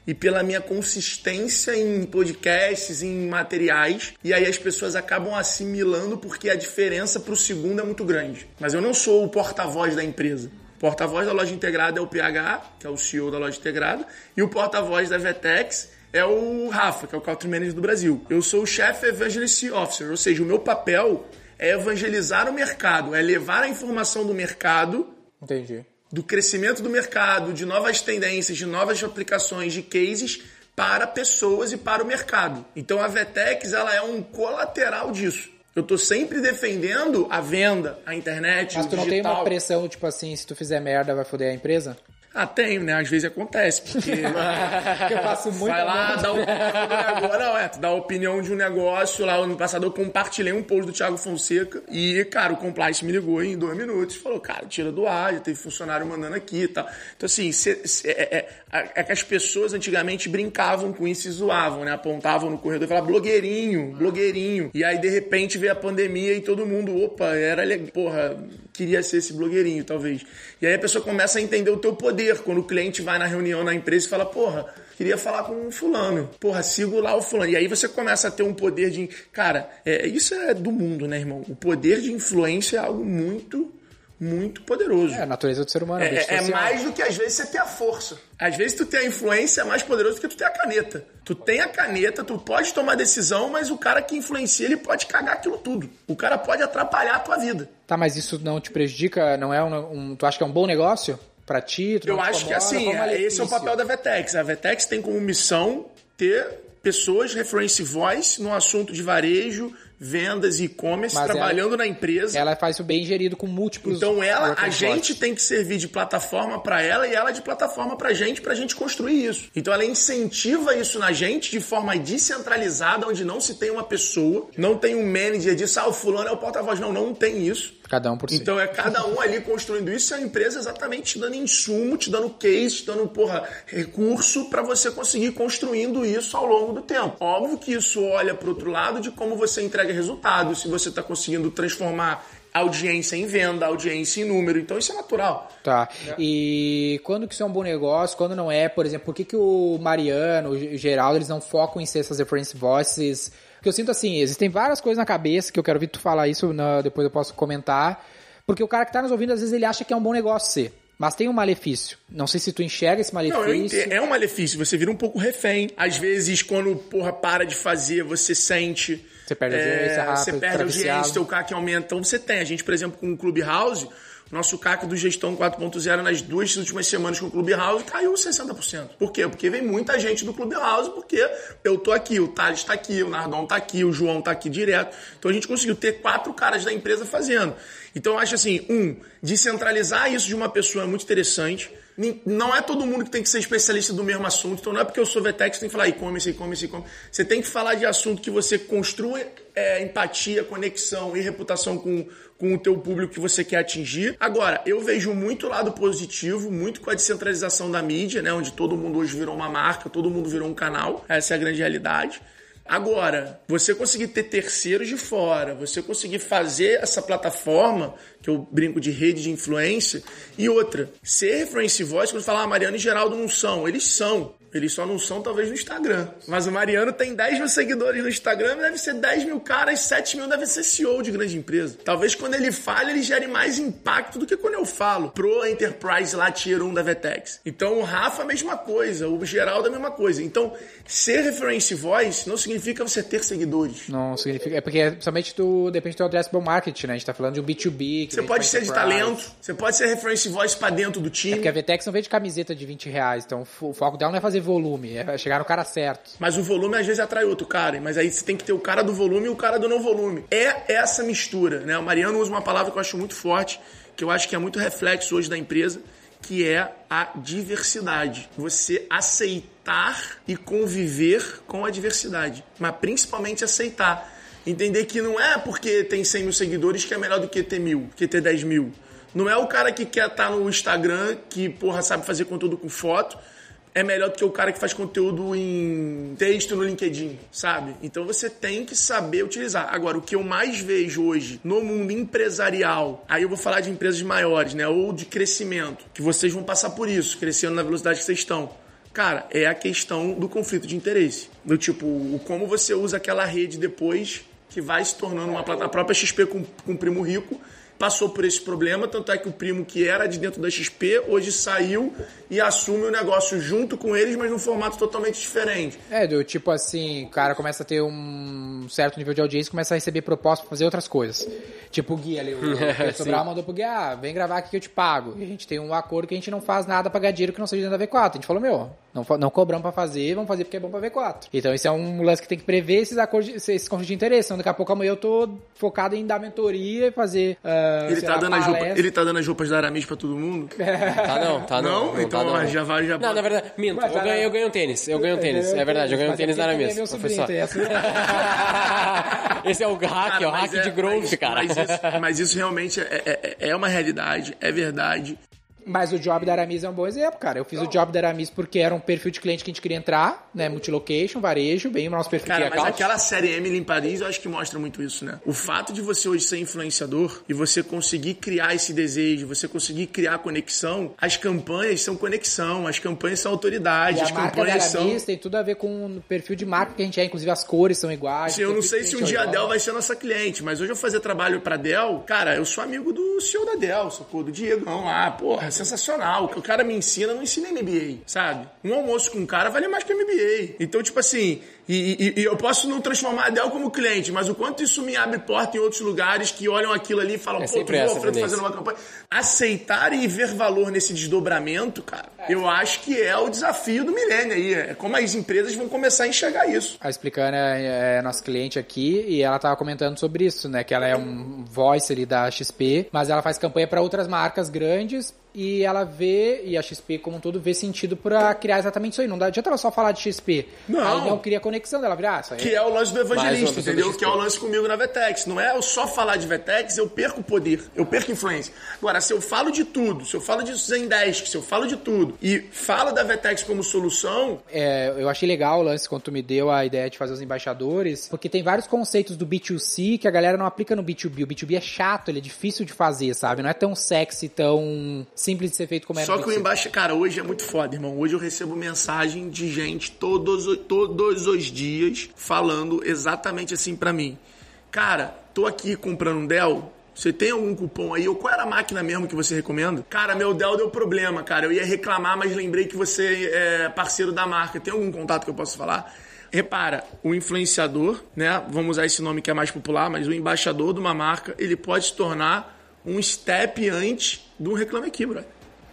e pela minha consistência em podcasts, em materiais. E aí as pessoas acabam assimilando porque a diferença para o segundo é muito grande. Mas eu não sou o porta-voz da empresa. O porta-voz da loja integrada é o PH, que é o CEO da loja integrada, e o porta-voz da Vetex é o Rafa, que é o Country Manager do Brasil. Eu sou o Chief Evangelist Officer, ou seja, o meu papel é evangelizar o mercado, é levar a informação do mercado, Entendi. do crescimento do mercado, de novas tendências, de novas aplicações, de cases para pessoas e para o mercado. Então a Vetex ela é um colateral disso. Eu tô sempre defendendo a venda, a internet, Mas o tu não tem uma pressão, tipo assim, se tu fizer merda, vai foder a empresa? Ah, tenho, né? Às vezes acontece, porque Porque eu faço muito. vai lá, dá negócio. Não, é, tu dá a opinião de um negócio. Lá ano passado eu compartilhei um post do Thiago Fonseca e, cara, o compliance me ligou em dois minutos falou, cara, tira do ar, já teve funcionário mandando aqui e tal. Então, assim, cê- cê- é, é- é que as pessoas antigamente brincavam com isso e zoavam, né? Apontavam no corredor e falavam, blogueirinho, blogueirinho. E aí, de repente, veio a pandemia e todo mundo, opa, era legal, porra, queria ser esse blogueirinho, talvez. E aí a pessoa começa a entender o teu poder. Quando o cliente vai na reunião na empresa e fala, porra, queria falar com um fulano. Porra, sigo lá o fulano. E aí você começa a ter um poder de. Cara, é, isso é do mundo, né, irmão? O poder de influência é algo muito, muito poderoso. É a natureza do ser humano. É, é social. mais do que às vezes você ter a força. Às vezes tu ter a influência é mais poderoso do que tu ter a caneta. Tu tem a caneta, tu pode tomar decisão, mas o cara que influencia, ele pode cagar aquilo tudo. O cara pode atrapalhar a tua vida. Tá, mas isso não te prejudica? Não é um, um- Tu acha que é um bom negócio pra ti? Eu acho que assim, esse é o papel da Vetex. A Vetex tem como missão ter pessoas reference voice no assunto de varejo, vendas e e-commerce, trabalhando na empresa. Ela faz isso bem gerido com múltiplos. Então ela, a gente tem que servir de plataforma para ela e ela de plataforma pra gente, pra gente construir isso. Então ela incentiva isso na gente de forma descentralizada, onde não se tem uma pessoa, não tem um manager disso, ah, o fulano é o porta-voz. Não, não tem isso. Cada um por si. Então é cada um ali construindo isso e a empresa exatamente te dando insumo, te dando case, te dando, porra, recurso para você conseguir construindo isso ao longo do tempo. Óbvio que isso olha para outro lado de como você entrega resultado, se você está conseguindo transformar audiência em venda, audiência em número. Então isso é natural. Tá. E quando que isso é um bom negócio, quando não é, por exemplo, por que, que o Mariano, o Geraldo, eles não focam em ser essas reference voices? Porque eu sinto assim, existem várias coisas na cabeça que eu quero ouvir tu falar isso, na- depois eu posso comentar. Porque o cara que tá nos ouvindo, às vezes ele acha que é um bom negócio ser. Mas tem um malefício. Não sei se tu enxerga esse malefício. Não. É um malefício, você vira um pouco refém. Às vezes, quando, porra, para de fazer, você sente. Você perde audiência rápido, Você perde fica audiência, teu CAC aumenta. Então você tem. A gente, por exemplo, com o Clubhouse, o nosso CAC do Gestão 4.0 nas duas últimas semanas com o Clubhouse caiu 60%. Por quê? Porque vem muita gente do Clubhouse, porque eu tô aqui, o Thales tá aqui, o Nardon tá aqui, o João tá aqui direto. Então a gente conseguiu ter quatro caras da empresa fazendo. Então eu acho assim, um, descentralizar isso de uma pessoa é muito interessante. Não é todo mundo que tem que ser especialista do mesmo assunto. Então não é porque eu sou que tem que falar e-commerce, e-commerce, e-commerce. Você tem que falar de assunto que você construa é, empatia, conexão e reputação com, com o teu público que você quer atingir. Agora, eu vejo muito lado positivo, muito com a descentralização da mídia, né? Onde todo mundo hoje virou uma marca, todo mundo virou um canal. Essa é a grande realidade. Agora, você conseguir ter terceiros de fora, você conseguir fazer essa plataforma, que eu brinco de rede de influência, e outra, ser reference voice, quando falar, ah, Mariana e Geraldo não são, eles são. Eles só não são, talvez, no Instagram. Mas o Mariano tem 10 mil seguidores no Instagram, deve ser 10 mil caras, 7 mil deve ser CEO de grande empresa. Talvez quando ele fale, ele gere mais impacto do que quando eu falo. Pro Enterprise lá, Tier 1 da Vetex. Então o Rafa, a mesma coisa. O Geraldo, a mesma coisa. Então, ser reference voice não significa você ter seguidores. Não significa. É porque principalmente tu depende do addressable market, né? A gente tá falando de um B2B. Você pode ser de talento, você pode ser reference voice pra dentro do time. É porque a Vetex não vende camiseta de 20 reais, então o foco dela não é fazer volume, é chegar no cara certo. Mas o volume às vezes atrai outro cara, mas aí você tem que ter o cara do volume e o cara do não volume. É essa mistura, né? O Mariano usa uma palavra que eu acho muito forte, que eu acho que é muito reflexo hoje da empresa, que é a diversidade. Você aceitar e conviver com a diversidade, mas principalmente aceitar. Entender que não é porque tem 100 mil seguidores que é melhor do que ter mil, que ter 10 mil. Não é o cara que quer estar no Instagram, que, porra, sabe fazer conteúdo com foto, é melhor do que o cara que faz conteúdo em texto no LinkedIn, sabe? Então você tem que saber utilizar. Agora, o que eu mais vejo hoje no mundo empresarial, aí eu vou falar de empresas maiores, né? Ou de crescimento, que vocês vão passar por isso, crescendo na velocidade que vocês estão. Cara, é a questão do conflito de interesse. Do tipo, como você usa aquela rede depois que vai se tornando uma plataforma. A própria XP com, com o Primo Rico passou por esse problema, tanto é que o primo que era de dentro da XP hoje saiu e assume o negócio junto com eles, mas num formato totalmente diferente. É, do tipo assim, o cara começa a ter um certo nível de audiência e começa a receber propostas pra fazer outras coisas. Tipo o Gui ali, o Pedro Sobral mandou pro Gui, ah, vem gravar aqui que eu te pago. E a gente tem um acordo que a gente não faz nada pra ganhar dinheiro que não seja dentro da V4. A gente falou, meu, não, não cobramos pra fazer, vamos fazer porque é bom pra V4. Então esse é um lance que tem que prever esses acordos, esses conflitos de interesse. Então daqui a pouco amanhã eu tô focado em dar mentoria e fazer. Uh, ele, tá lá, dando as roupas, ele tá dando as roupas da Aramis pra todo mundo? Tá não, tá não. Não? não então tá, não. já vai, já Não, na verdade, minto. Mas Eu ganhei, na- eu ganhei um tênis. Eu ganhei um tênis. É verdade, eu ganhei um tênis da Aramis. é sobrinho. Esse é o hack, é o hack mas de growth, mas- cara. Mas isso, mas isso realmente é, é, é uma realidade, é verdade. Mas o job da Aramis é um bom exemplo, cara. Eu fiz o job da Aramis porque era um perfil de cliente que a gente queria entrar, né? Multilocation, varejo, bem o nosso perfil Cara, mas aquela série Emily em Paris eu acho que mostra muito isso, né? O fato de você hoje ser influenciador e você conseguir criar esse desejo, você conseguir criar conexão, as campanhas são conexão, as campanhas são autoridade, E as campanhas são. Aramis tem tudo a ver com o perfil de marca que a gente é, inclusive as cores são iguais. Assim, eu não sei se um dia é a Dell vai ser nossa cliente, mas hoje eu fazer trabalho pra Dell, cara, eu sou amigo do CEO da Dell, sacou? Do Diegão lá, porra, é sensacional. O que o cara me ensina, não ensina MBA, sabe? Um almoço com um cara vale mais que MBA. Então, tipo assim, e, e- e eu posso não transformar a Dell como cliente, mas o quanto isso me abre porta em outros lugares que olham aquilo ali e falam, É pô, tu Alfredo fazendo uma campanha. Aceitar e ver valor nesse desdobramento, cara, eu acho que é o desafio do milênio aí. É como as empresas vão começar a enxergar isso. A Explicana é, é nossa cliente aqui e ela tava comentando sobre isso, né? Que ela é um voice ali da XP, mas ela faz campanha para outras marcas grandes e ela vê, e a XP como um todo, vê sentido pra criar exatamente isso aí. Não dá adianta ela só falar de XP. Não. Aí não cria conexão dela, virar, ah, Que é o lance do evangelista, entendeu? Que é o lance comigo na Vetex. Não é eu só falar de Vetex, eu perco poder, eu perco influência. Agora, se eu falo de tudo, se eu falo de Zendesk, se eu falo de tudo e falo da Vetex como solução, É, eu achei legal o lance quando tu me deu a ideia de fazer os embaixadores, porque tem vários conceitos do B2C que a galera não aplica no B2B. O B2B é chato, ele é difícil de fazer, sabe? Não é tão sexy, tão simples de ser feito como é só que o B2C. embaixo, cara, hoje é muito foda, irmão. Hoje eu recebo mensagem de gente todos, os- todos os dias falando exatamente assim pra mim. Cara, tô aqui comprando um Dell. Você tem algum cupom aí? Ou qual era a máquina mesmo que você recomenda? Cara, meu Dell deu problema, cara. Eu ia reclamar, mas lembrei que você é parceiro da marca. Tem algum contato que eu possa falar? Repara, o influenciador, né? Vamos usar esse nome que é mais popular, mas o embaixador de uma marca, ele pode se tornar um step antes de um Reclame Aqui, brother.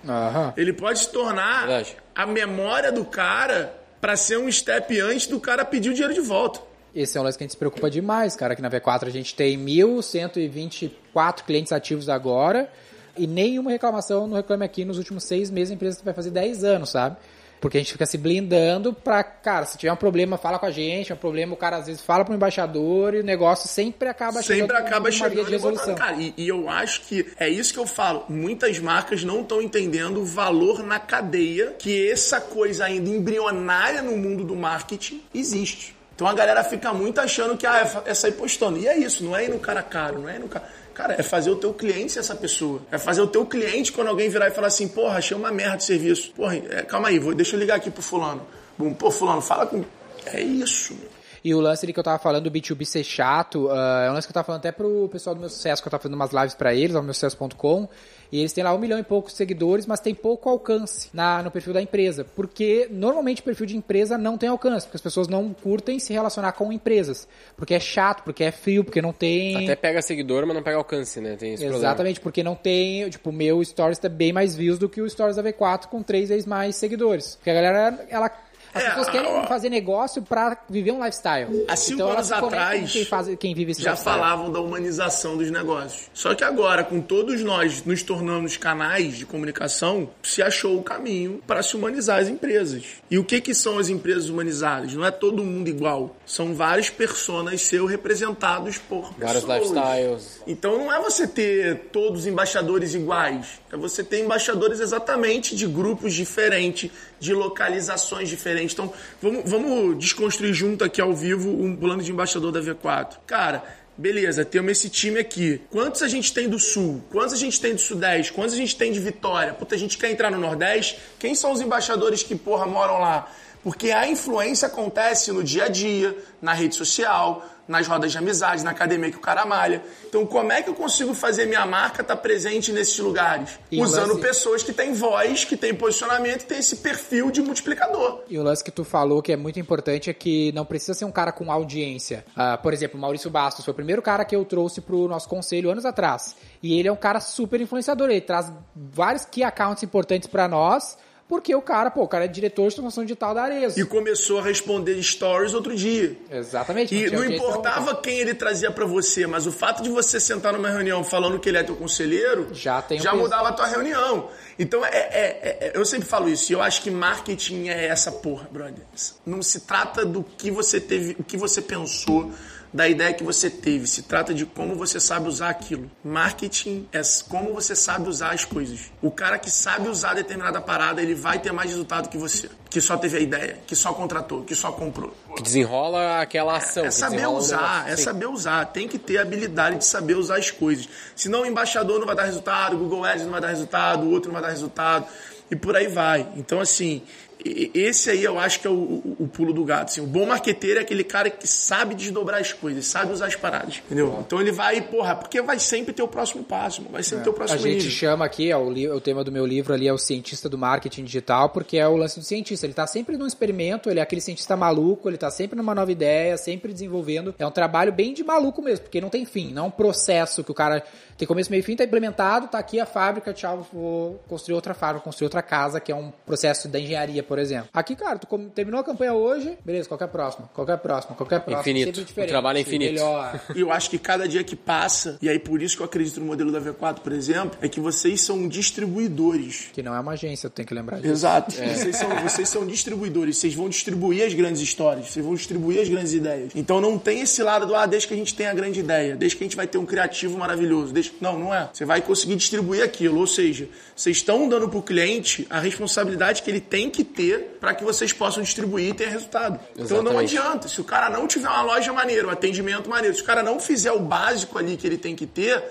Aham. Ele pode se tornar Verdade. a memória do cara pra ser um step antes do cara pedir o dinheiro de volta. Esse é um lance que a gente se preocupa demais, cara. Aqui na V4 a gente tem 1.124 clientes ativos agora e nenhuma reclamação no Reclame Aqui nos últimos seis meses. A empresa vai fazer 10 anos, sabe? Porque a gente fica se blindando pra, cara, se tiver um problema, fala com a gente. Um problema, o cara às vezes fala pro embaixador e o negócio sempre acaba Sempre chegando acaba numa via chegando de e resolução. cara. E, e eu acho que é isso que eu falo. Muitas marcas não estão entendendo o valor na cadeia que essa coisa ainda embrionária no mundo do marketing existe. Então a galera fica muito achando que ah, é é sair postando. E é isso, não é ir no cara caro, não é ir no cara. Cara, é fazer o teu cliente ser essa pessoa. É fazer o teu cliente quando alguém virar e falar assim, porra, achei uma merda de serviço. Porra, é, calma aí, vou, deixa eu ligar aqui pro fulano. Bum, pô, fulano, fala com... É isso, meu. E o lance ali que eu tava falando do B2B ser chato, uh, é um lance que eu tava falando até pro pessoal do meu sucesso, que eu tava fazendo umas lives pra eles, ao meu sucesso.com, e eles têm lá um milhão e poucos seguidores, mas tem pouco alcance na, no perfil da empresa. Porque normalmente o perfil de empresa não tem alcance, porque as pessoas não curtem se relacionar com empresas. Porque é chato, porque é frio, porque não tem. Até pega seguidor, mas não pega alcance, né? Tem esse Exatamente, problema. porque não tem. Tipo, o meu Stories tá bem mais views do que o Stories da V4 com três vezes mais seguidores. Porque a galera, ela. As É, pessoas querem ó. fazer negócio pra viver um lifestyle. Há cinco então anos atrás, quem, faz, quem vive esse já lifestyle. falavam da humanização dos negócios. Só que agora, com todos nós nos tornando canais de comunicação, se achou o caminho para se humanizar as empresas. E o que, que são as empresas humanizadas? Não é todo mundo igual. São vários personas seu representados por Vários pessoas. lifestyles. Então não é você ter todos os embaixadores iguais. É você ter embaixadores exatamente de grupos diferentes, de localizações diferentes. Então vamos, vamos desconstruir junto aqui ao vivo um plano de embaixador da V4. Cara, beleza, temos esse time aqui. Quantos a gente tem do Sul? Quantos a gente tem do Sudeste? Quantos a gente tem de Vitória? Puta, a gente quer entrar no Nordeste? Quem são os embaixadores que, porra, moram lá? Porque a influência acontece no dia a dia, na rede social, nas rodas de amizade, na academia que o cara malha. Então, como é que eu consigo fazer minha marca estar presente nesses lugares? E o Usando lance- pessoas que têm voz, que têm posicionamento e têm esse perfil de multiplicador. E o lance que tu falou que é muito importante é que não precisa ser um cara com audiência. Ah, por exemplo, o Maurício Bastos foi o primeiro cara que eu trouxe pro nosso conselho anos atrás. E ele é um cara super influenciador. Ele traz vários key accounts importantes pra nós. Porque o cara, pô, o cara é diretor de transformação digital da Arezo. E começou a responder stories outro dia. Exatamente. E não importava ontem. quem ele trazia pra você, mas o fato de você sentar numa reunião falando que ele é teu conselheiro Já tem um já peso. mudava a tua reunião. Então é, é- é- eu sempre falo isso, e eu acho que marketing é essa porra, brother. Não se trata do que você teve, o que você pensou, da ideia que você teve. Se trata de como você sabe usar aquilo. Marketing é como você sabe usar as coisas. O cara que sabe usar determinada parada, ele vai ter mais resultado que você. Que só teve a ideia, que só contratou, que só comprou. Que desenrola aquela ação. É que saber usar, é saber usar. Tem que ter habilidade de saber usar as coisas. Senão o embaixador não vai dar resultado, o Google Ads não vai dar resultado, o outro não vai dar resultado. E por aí vai. Então, assim, esse aí eu acho que é o, o- o pulo do gato. Assim. O bom marqueteiro é aquele cara que sabe desdobrar as coisas, sabe usar as paradas. Entendeu? Então ele vai, porra, porque vai sempre ter o próximo passo, mano. vai sempre ter o A próximo gente nível. chama aqui, ó, o, li- o tema do meu livro ali é o cientista do marketing digital, porque é o lance do cientista. Ele tá sempre num experimento, ele é aquele cientista maluco, ele tá sempre numa nova ideia, sempre desenvolvendo. É um trabalho bem de maluco mesmo, porque não tem fim, não é um processo que o cara tem começo, meio e fim, tá implementado, tá aqui a fábrica, tchau, vou construir outra fábrica, construir outra casa, que é um processo da engenharia, por exemplo. Aqui, cara, tu terminou a campanha hoje, beleza, qual é a próxima? Qual é a próxima? Qual é a próxima? Infinito. Sempre diferente, O trabalho é infinito. Melhor. E eu acho que cada dia que passa, e aí por isso que eu acredito no modelo da V4, por exemplo, é que vocês são distribuidores. Que não é uma agência, tu tem que lembrar disso. Exato. Vocês, são, vocês são distribuidores, vocês vão distribuir as grandes histórias, vocês vão distribuir as grandes ideias. Então não tem esse lado do, ah, desde que a gente tenha a grande ideia, desde que a gente vai ter um criativo maravilhoso. Não, não é. Você vai conseguir distribuir aquilo. Ou seja, vocês estão dando pro cliente a responsabilidade que ele tem que ter para que vocês possam distribuir e ter resultado. Então não Exatamente. adianta. Se o cara não tiver uma loja maneira, um atendimento maneiro, se o cara não fizer o básico ali que ele tem que ter,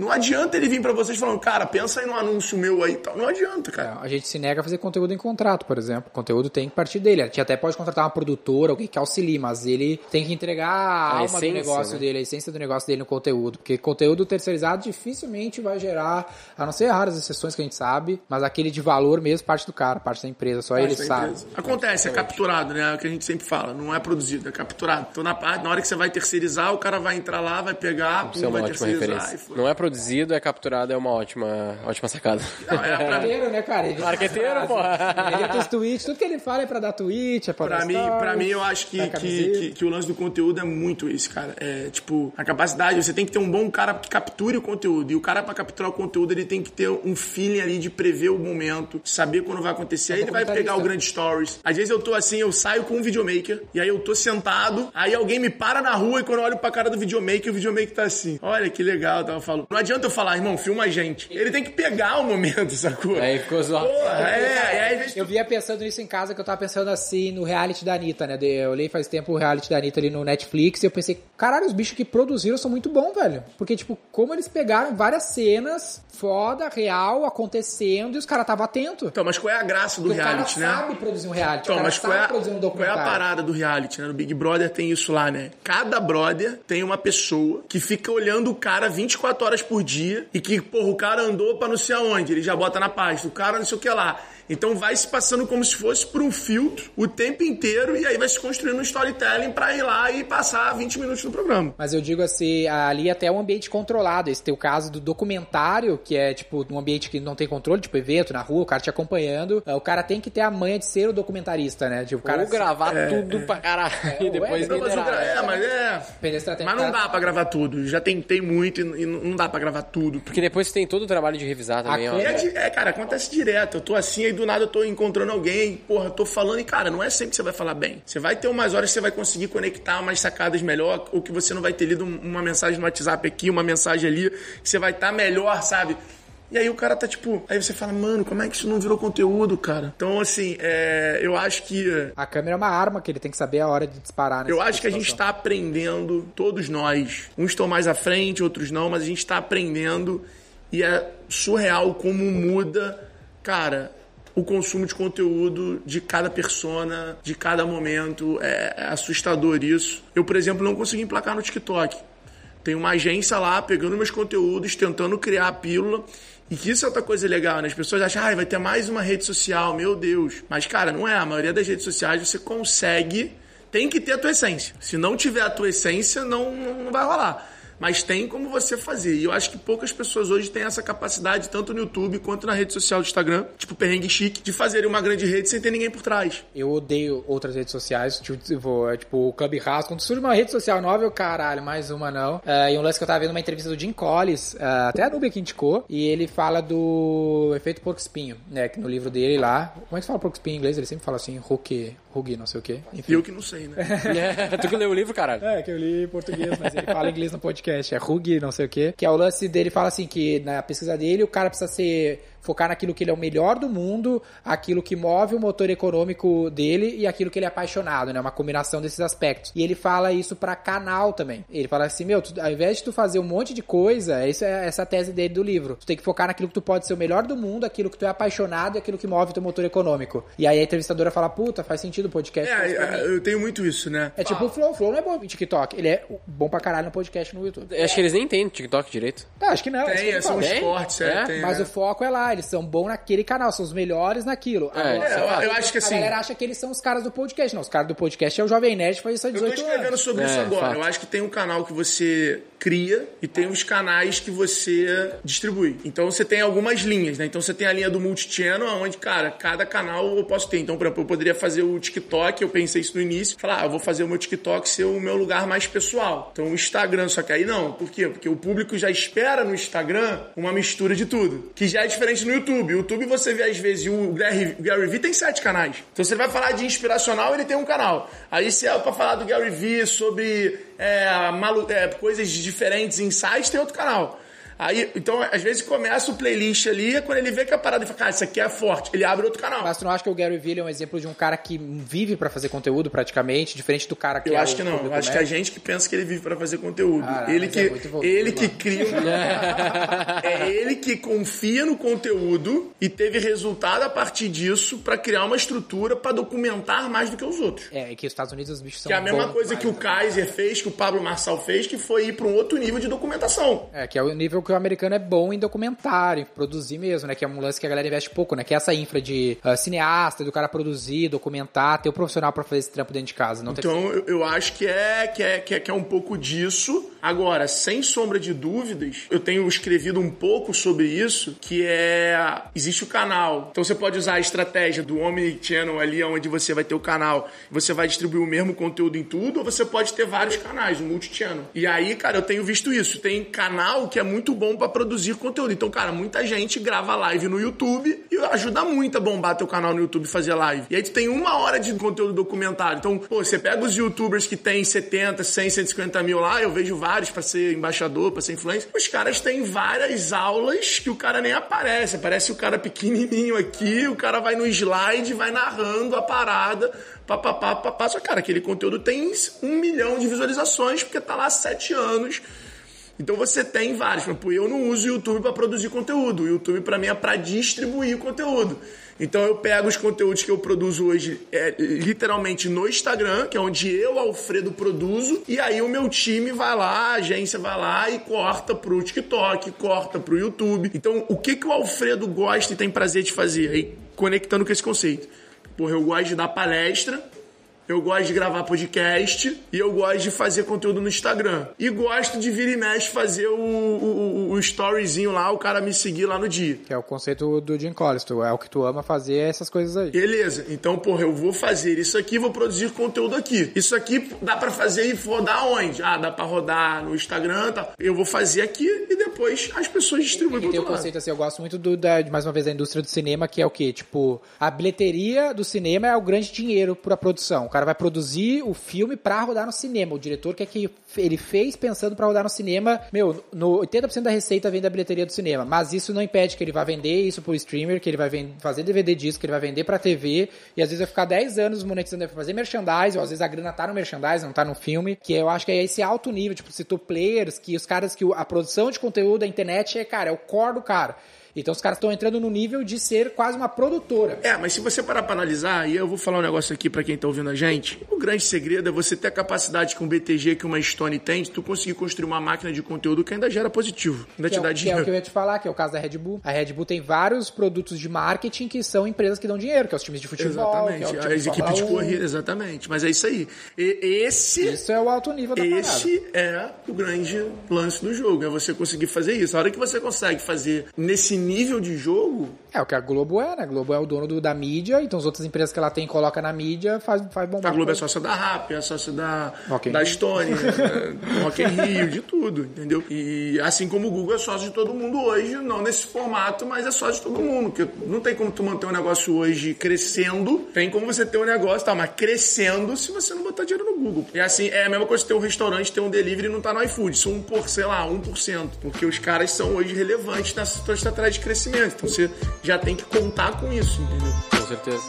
não adianta ele vir para vocês falando, cara, pensa aí num anúncio meu aí e tal. Não adianta, cara. A gente se nega a fazer conteúdo em contrato, por exemplo. O conteúdo tem que partir dele. A gente até pode contratar uma produtora, alguém que auxilie, mas ele tem que entregar a, alma essência, do negócio né? dele, a essência do negócio dele no conteúdo. Porque conteúdo terceirizado dificilmente vai gerar, a não ser raras exceções que a gente sabe, mas aquele de valor mesmo parte do cara, parte da empresa. Só ele da sabe. empresa. Acontece, é capturado, né? É o que a gente sempre fala. Não é produzido, é capturado. Então, na, parte, na hora que você vai terceirizar, o cara vai entrar lá, vai pegar, é pum, vai terceirizar. e. Não é produzido, é capturado, é uma ótima, ótima sacada. Não, é Marqueteiro, né, cara? Ele Marqueteiro, porra. Ele tem os tweets, tudo que ele fala é pra dar tweet, é pra, pra dar mim, stories, pra mim, eu acho que, que, que, que o lance do conteúdo é muito esse, cara. É, tipo, a capacidade, você tem que ter um bom cara que capture o conteúdo. E o cara, pra capturar o conteúdo, ele tem que ter um feeling ali de prever o momento, saber quando vai acontecer. Aí ele vai pegar o grande stories. Às vezes eu tô assim, eu saio com um videomaker, e aí eu tô sentado, aí alguém me para na rua e quando eu olho pra cara do videomaker, o videomaker tá assim. Olha que legal, tava falando. Não adianta eu falar, irmão, filma a gente. Ele tem que pegar o momento, sacou? Aí ficou zoado. Porra, é, vezes Eu vinha pensando nisso em casa, que eu tava pensando assim no reality da Anitta, né? Eu olhei faz tempo o reality da Anitta ali no Netflix e eu pensei, caralho, os bichos que produziram são muito bons, velho. Porque, tipo, como eles pegaram várias cenas foda, real, acontecendo e os caras estavam atentos. Então, mas qual é a graça do Porque o cara reality, né? sabe produzir um reality, Então, o cara mas qual sabe é, a, produzir um qual é a documentário. parada do reality, né? No Big Brother tem isso lá, né? Cada brother tem uma pessoa que fica olhando o cara 24 horas por dia e que, porra, o cara andou pra não sei aonde, ele já bota na pasta, o cara não sei o que lá. Então vai se passando como se fosse por um filtro o tempo inteiro e aí vai se construindo um storytelling pra ir lá e passar 20 minutos no programa. Mas eu digo assim, ali até é um ambiente controlado. Esse teu caso do documentário, que é tipo um ambiente que não tem controle, tipo evento na rua, o cara te acompanhando. eh, O cara tem que ter a manha de ser o documentarista, né? Tipo, o cara Ou gravar tudo pra caralho e ué, depois Não, mas, o gra- é, mas é. Mas não dá pra gravar tudo. Já tentei muito e não dá pra gravar tudo. Porque depois tem todo o trabalho de revisar também, A ó. É, é, cara, acontece direto. Eu tô assim, aí do nada eu tô encontrando alguém, porra, eu tô falando e, cara, não é sempre que você vai falar bem. Você vai ter umas horas que você vai conseguir conectar umas sacadas melhor, ou que você não vai ter lido um- uma mensagem no WhatsApp aqui, uma mensagem ali, que você vai estar melhor, sabe? E aí o cara tá tipo. Aí você fala, mano, como é que isso não virou conteúdo, cara? Então, assim, é, eu acho que. A câmera é uma arma que ele tem que saber a hora de disparar. Eu nessa acho que a gente situação. está aprendendo, todos nós. Uns estão mais à frente, outros não, mas a gente está aprendendo e é surreal como muda, cara, o consumo de conteúdo de cada persona, de cada momento. É, é assustador isso. Eu, por exemplo, não consegui emplacar no TikTok. Tem uma agência lá pegando meus conteúdos, tentando criar a pílula. E que isso é outra coisa legal, né? As pessoas acham, ah, vai ter mais uma rede social, meu Deus. Mas, cara, não é. A maioria das redes sociais você consegue. Tem que ter a tua essência. Se não tiver a tua essência, não, não não vai rolar. Mas tem como você fazer. E eu acho que poucas pessoas hoje têm essa capacidade, tanto no YouTube quanto na rede social do Instagram, tipo Perrengue Chique, de fazerem uma grande rede sem ter ninguém por trás. Eu odeio outras redes sociais, tipo, tipo, é, tipo o Clubhouse. Quando surge uma rede social nova, eu, caralho, mais uma não. Ah, e um lance que eu tava vendo uma entrevista do Jim Collins, ah, até a Nubia que indicou, e ele fala do efeito porco espinho, né? Que no livro dele lá. Como é que se fala porco espinho em inglês? Ele sempre fala assim, Hulk, Hug, não sei o quê. Enfim. eu que não sei, né? É, tu que leu o livro, caralho. É, que eu li em português, mas ele fala inglês no podcast. É Rug, não sei o quê. Que é o lance dele, fala assim, que na pesquisa dele, o cara precisa ser focar naquilo que ele é o melhor do mundo, aquilo que move o motor econômico dele e aquilo que ele é apaixonado, né? Uma combinação desses aspectos. E ele fala isso pra canal também. Ele fala assim, meu, tu, ao invés de tu fazer um monte de coisa, isso é essa a tese dele do livro. Tu tem que focar naquilo que tu pode ser o melhor do mundo, aquilo que tu é apaixonado e aquilo que move o teu motor econômico. E aí a entrevistadora fala, puta, faz sentido o podcast. mim. É, eu tenho muito isso, né? É tipo o Flow. O Flow não é bom em TikTok. Ele é bom pra caralho no podcast no YouTube. Acho que eles nem têm TikTok direito. Ah, acho que não. que Tem, eu são os cortes, é, É? tem, Mas é. o foco é lá, eles são bons naquele canal, são os melhores naquilo. É, Agora, É, eu, eu acho que assim. A galera acha que eles são os caras do podcast. Não, os caras do podcast é o Jovem Nerd que faz isso há Eu tô 18 escrevendo anos. sobre É, isso agora. fato. Eu acho que tem um canal que você cria e tem os canais que você distribui. Então você tem algumas linhas, né? Então você tem a linha do multi-channel, onde, cara, cada canal eu posso ter. Então, por exemplo, eu poderia fazer o TikTok, eu pensei isso no início, falar, ah, eu vou fazer o meu TikTok ser o meu lugar mais pessoal. Então o Instagram, só que aí não. Por quê? Porque o público já espera no Instagram uma mistura de tudo. Que já é diferente no YouTube. O YouTube você vê às vezes o Gary, Gary Vee tem sete canais. Então você vai falar de inspiracional, ele tem um canal. Aí se é pra falar do Gary Vee sobre é, malu- é, coisas diferentes sites, tem outro canal. Aí, então, às vezes começa o playlist ali, quando ele vê que a parada e fala, cara, isso aqui é forte, ele abre outro canal. Mas tu não acha que o Gary Vee é um exemplo de um cara que vive pra fazer conteúdo praticamente, diferente do cara que Eu é acho que não. Eu acho que a gente que pensa que ele vive pra fazer conteúdo. Caralho, ele que, é ele que cria. é ele que confia no conteúdo e teve resultado a partir disso pra criar uma estrutura pra documentar mais do que os outros. É, é que os Estados Unidos os bichos são Que é a mesma coisa que o né? Kaiser fez, que o Pablo Marçal fez, que foi ir pra um outro nível de documentação. É, que é o nível o americano é bom em documentário, em produzir mesmo, né? Que é um lance que a galera investe pouco, né? Que é essa infra de ah, cineasta, do cara produzir, documentar, ter o profissional pra fazer esse trampo dentro de casa. Não ter Então eu, eu acho que é, que, é, que, é, que é um pouco disso. Agora, sem sombra de dúvidas, eu tenho escrevido um pouco sobre isso, que é. Existe o canal. Então você pode usar a estratégia do Omnichannel ali, onde você vai ter o canal, você vai distribuir o mesmo conteúdo em tudo, ou você pode ter vários canais, um multi-channel. E aí, cara, eu tenho visto isso. Tem canal que é muito bom pra produzir conteúdo. Então, cara, muita gente grava live no YouTube e ajuda muito a bombar teu canal no YouTube fazer live. E aí tu tem uma hora de conteúdo documentário. Então, pô, você pega os youtubers que tem 70, 100, 150 mil lá, eu vejo vários pra ser embaixador, pra ser influencer. Os caras têm várias aulas que o cara nem aparece. Aparece o cara pequenininho aqui, o cara vai no slide, vai narrando a parada, papapá, papá. Só, cara, aquele conteúdo tem um milhão de visualizações porque tá lá sete anos. Então você tem vários. Exemplo, eu não uso o YouTube para produzir conteúdo. O YouTube para mim é para distribuir conteúdo. Então eu pego os conteúdos que eu produzo hoje é, literalmente no Instagram, que é onde eu, Alfredo, produzo, e aí o meu time vai lá, a agência vai lá e corta pro TikTok, corta pro YouTube. Então o que, que o Alfredo gosta e tem prazer de fazer? Aí conectando com esse conceito. Porra, eu gosto de dar palestra, eu gosto de gravar podcast e eu gosto de fazer conteúdo no Instagram. E gosto de vir e mexe fazer o, o, o storyzinho lá, o cara me seguir lá no dia. Que é o conceito do Jim Collins. Tu, é o que tu ama fazer, é essas coisas aí. Beleza, então, porra, eu vou fazer isso aqui, vou produzir conteúdo aqui. Isso aqui dá para fazer e rodar onde? Ah, dá para rodar no Instagram, tá? Eu vou fazer aqui e depois as pessoas distribuem pro o conceito assim, eu gosto muito do, da, mais uma vez, da indústria do cinema, que é o quê? Tipo, a bilheteria do cinema é o grande dinheiro pra produção. O cara vai produzir o filme pra rodar no cinema. O diretor quer que ele fez pensando pra rodar no cinema. Meu, no 80% da receita vem da bilheteria do cinema. Mas isso não impede que ele vá vender isso pro streamer, que ele vai fazer DVD disco, que ele vai vender pra TV. E às vezes vai ficar 10 anos monetizando, vai fazer merchandise, ou às vezes a grana tá no merchandise, não tá no filme. Que eu acho que é esse alto nível, tipo, citou players, que os caras que a produção de conteúdo da internet é, cara, é o core do cara. Então os caras estão entrando no nível de ser quase uma produtora. É, mas se você parar pra analisar, e eu vou falar um negócio aqui para quem tá ouvindo a gente, o grande segredo é você ter a capacidade com o BTG que uma Stone tem, de tu conseguir construir uma máquina de conteúdo que ainda gera positivo, ainda que te é, dá que dinheiro. é o que eu ia te falar, que é o caso da Red Bull. A Red Bull tem vários produtos de marketing que são empresas que dão dinheiro, que é os times de futebol, que é Exatamente, o time as equipes de Fórmula 1. corrida, exatamente. Mas é isso aí. E- esse Isso é o alto nível da parada. Esse é o grande lance do jogo, é você conseguir fazer isso. A hora que você consegue fazer nesse nível de jogo, É o que a Globo é, né? A Globo é o dono do- da mídia, então as outras empresas que ela tem coloca na mídia, faz, faz bombar. a Globo é sócia da RAP, é sócia da, in da Rio. Stone, é, Rock in Rio, de tudo, entendeu? E assim como o Google é sócio de todo mundo hoje, não nesse formato, mas é sócio de todo mundo, porque não tem como tu manter um negócio hoje crescendo, tem como você ter um negócio, tá, mas crescendo se você não botar dinheiro no Google. E assim, é a mesma coisa ter um restaurante, ter um delivery e não tá no iFood, isso um por, sei lá, 1%, porque os caras são hoje relevantes nessa tua estratégia de crescimento, então você já tem que contar com isso, entendeu? Com certeza.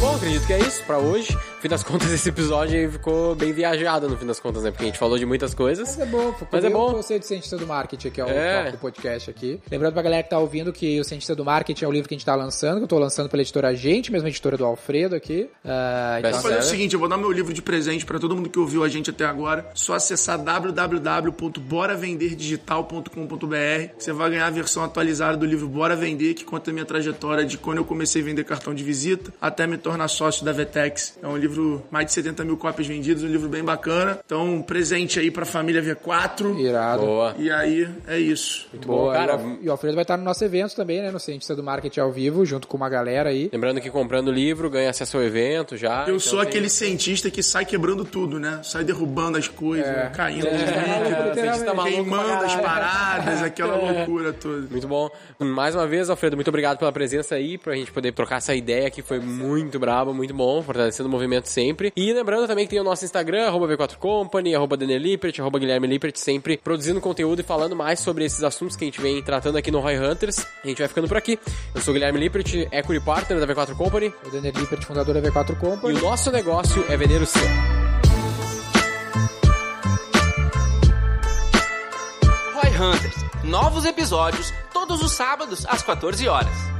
Bom, acredito que é isso pra hoje. No fim das contas, esse episódio aí ficou bem viajado, no fim das contas, né? Porque a gente falou de muitas coisas. Mas é bom, ficou Mas é bom. o cientista do marketing, que é o É. foco do podcast aqui. Lembrando pra galera que tá ouvindo que o cientista do marketing é o livro que a gente tá lançando, que eu tô lançando pela editora Gente, mesma editora do Alfredo aqui. Ah, então, Vou fazer o seguinte, eu vou dar meu livro de presente pra todo mundo que ouviu a gente até agora. Só acessar www.boravenderdigital.com.br. Você vai ganhar a versão atualizada do livro Bora Vender, que conta a minha trajetória de quando eu comecei a vender cartão de visita até me tornar sócio da Vetex. É um livro, mais de 70 mil cópias vendidas, um livro bem bacana. Então, um presente aí pra família V4. irado. Boa. E aí, é isso. Muito Boa, bom, cara. e o Al- E o Alfredo vai estar no nosso evento também, né? No Cientista do Marketing ao vivo, junto com uma galera aí. Lembrando que comprando o livro ganha acesso ao evento já. Eu então sou tem- aquele cientista que sai quebrando tudo, né? Sai derrubando as coisas, caindo nos É, vidros, cientista maluco pra queimando as paradas, aquela loucura toda. Muito bom. Mais uma vez, Alfredo, muito obrigado pela presença aí, pra gente poder trocar essa ideia que foi muito braba, muito bom, fortalecendo o movimento sempre. E lembrando também que tem o nosso Instagram, arroba V4Company, arroba Daniel Lippert, arroba Guilherme Lippert, sempre produzindo conteúdo e falando mais sobre esses assuntos que a gente vem tratando aqui no Roy Hunters. A gente vai ficando por aqui. Eu sou o Guilherme Lippert, Equity Partner da V4 Company, O Daniel Lippert, fundador da V4 e Company. o nosso negócio é vender o seu. Roy Hunters. Novos episódios todos os sábados às 14 horas.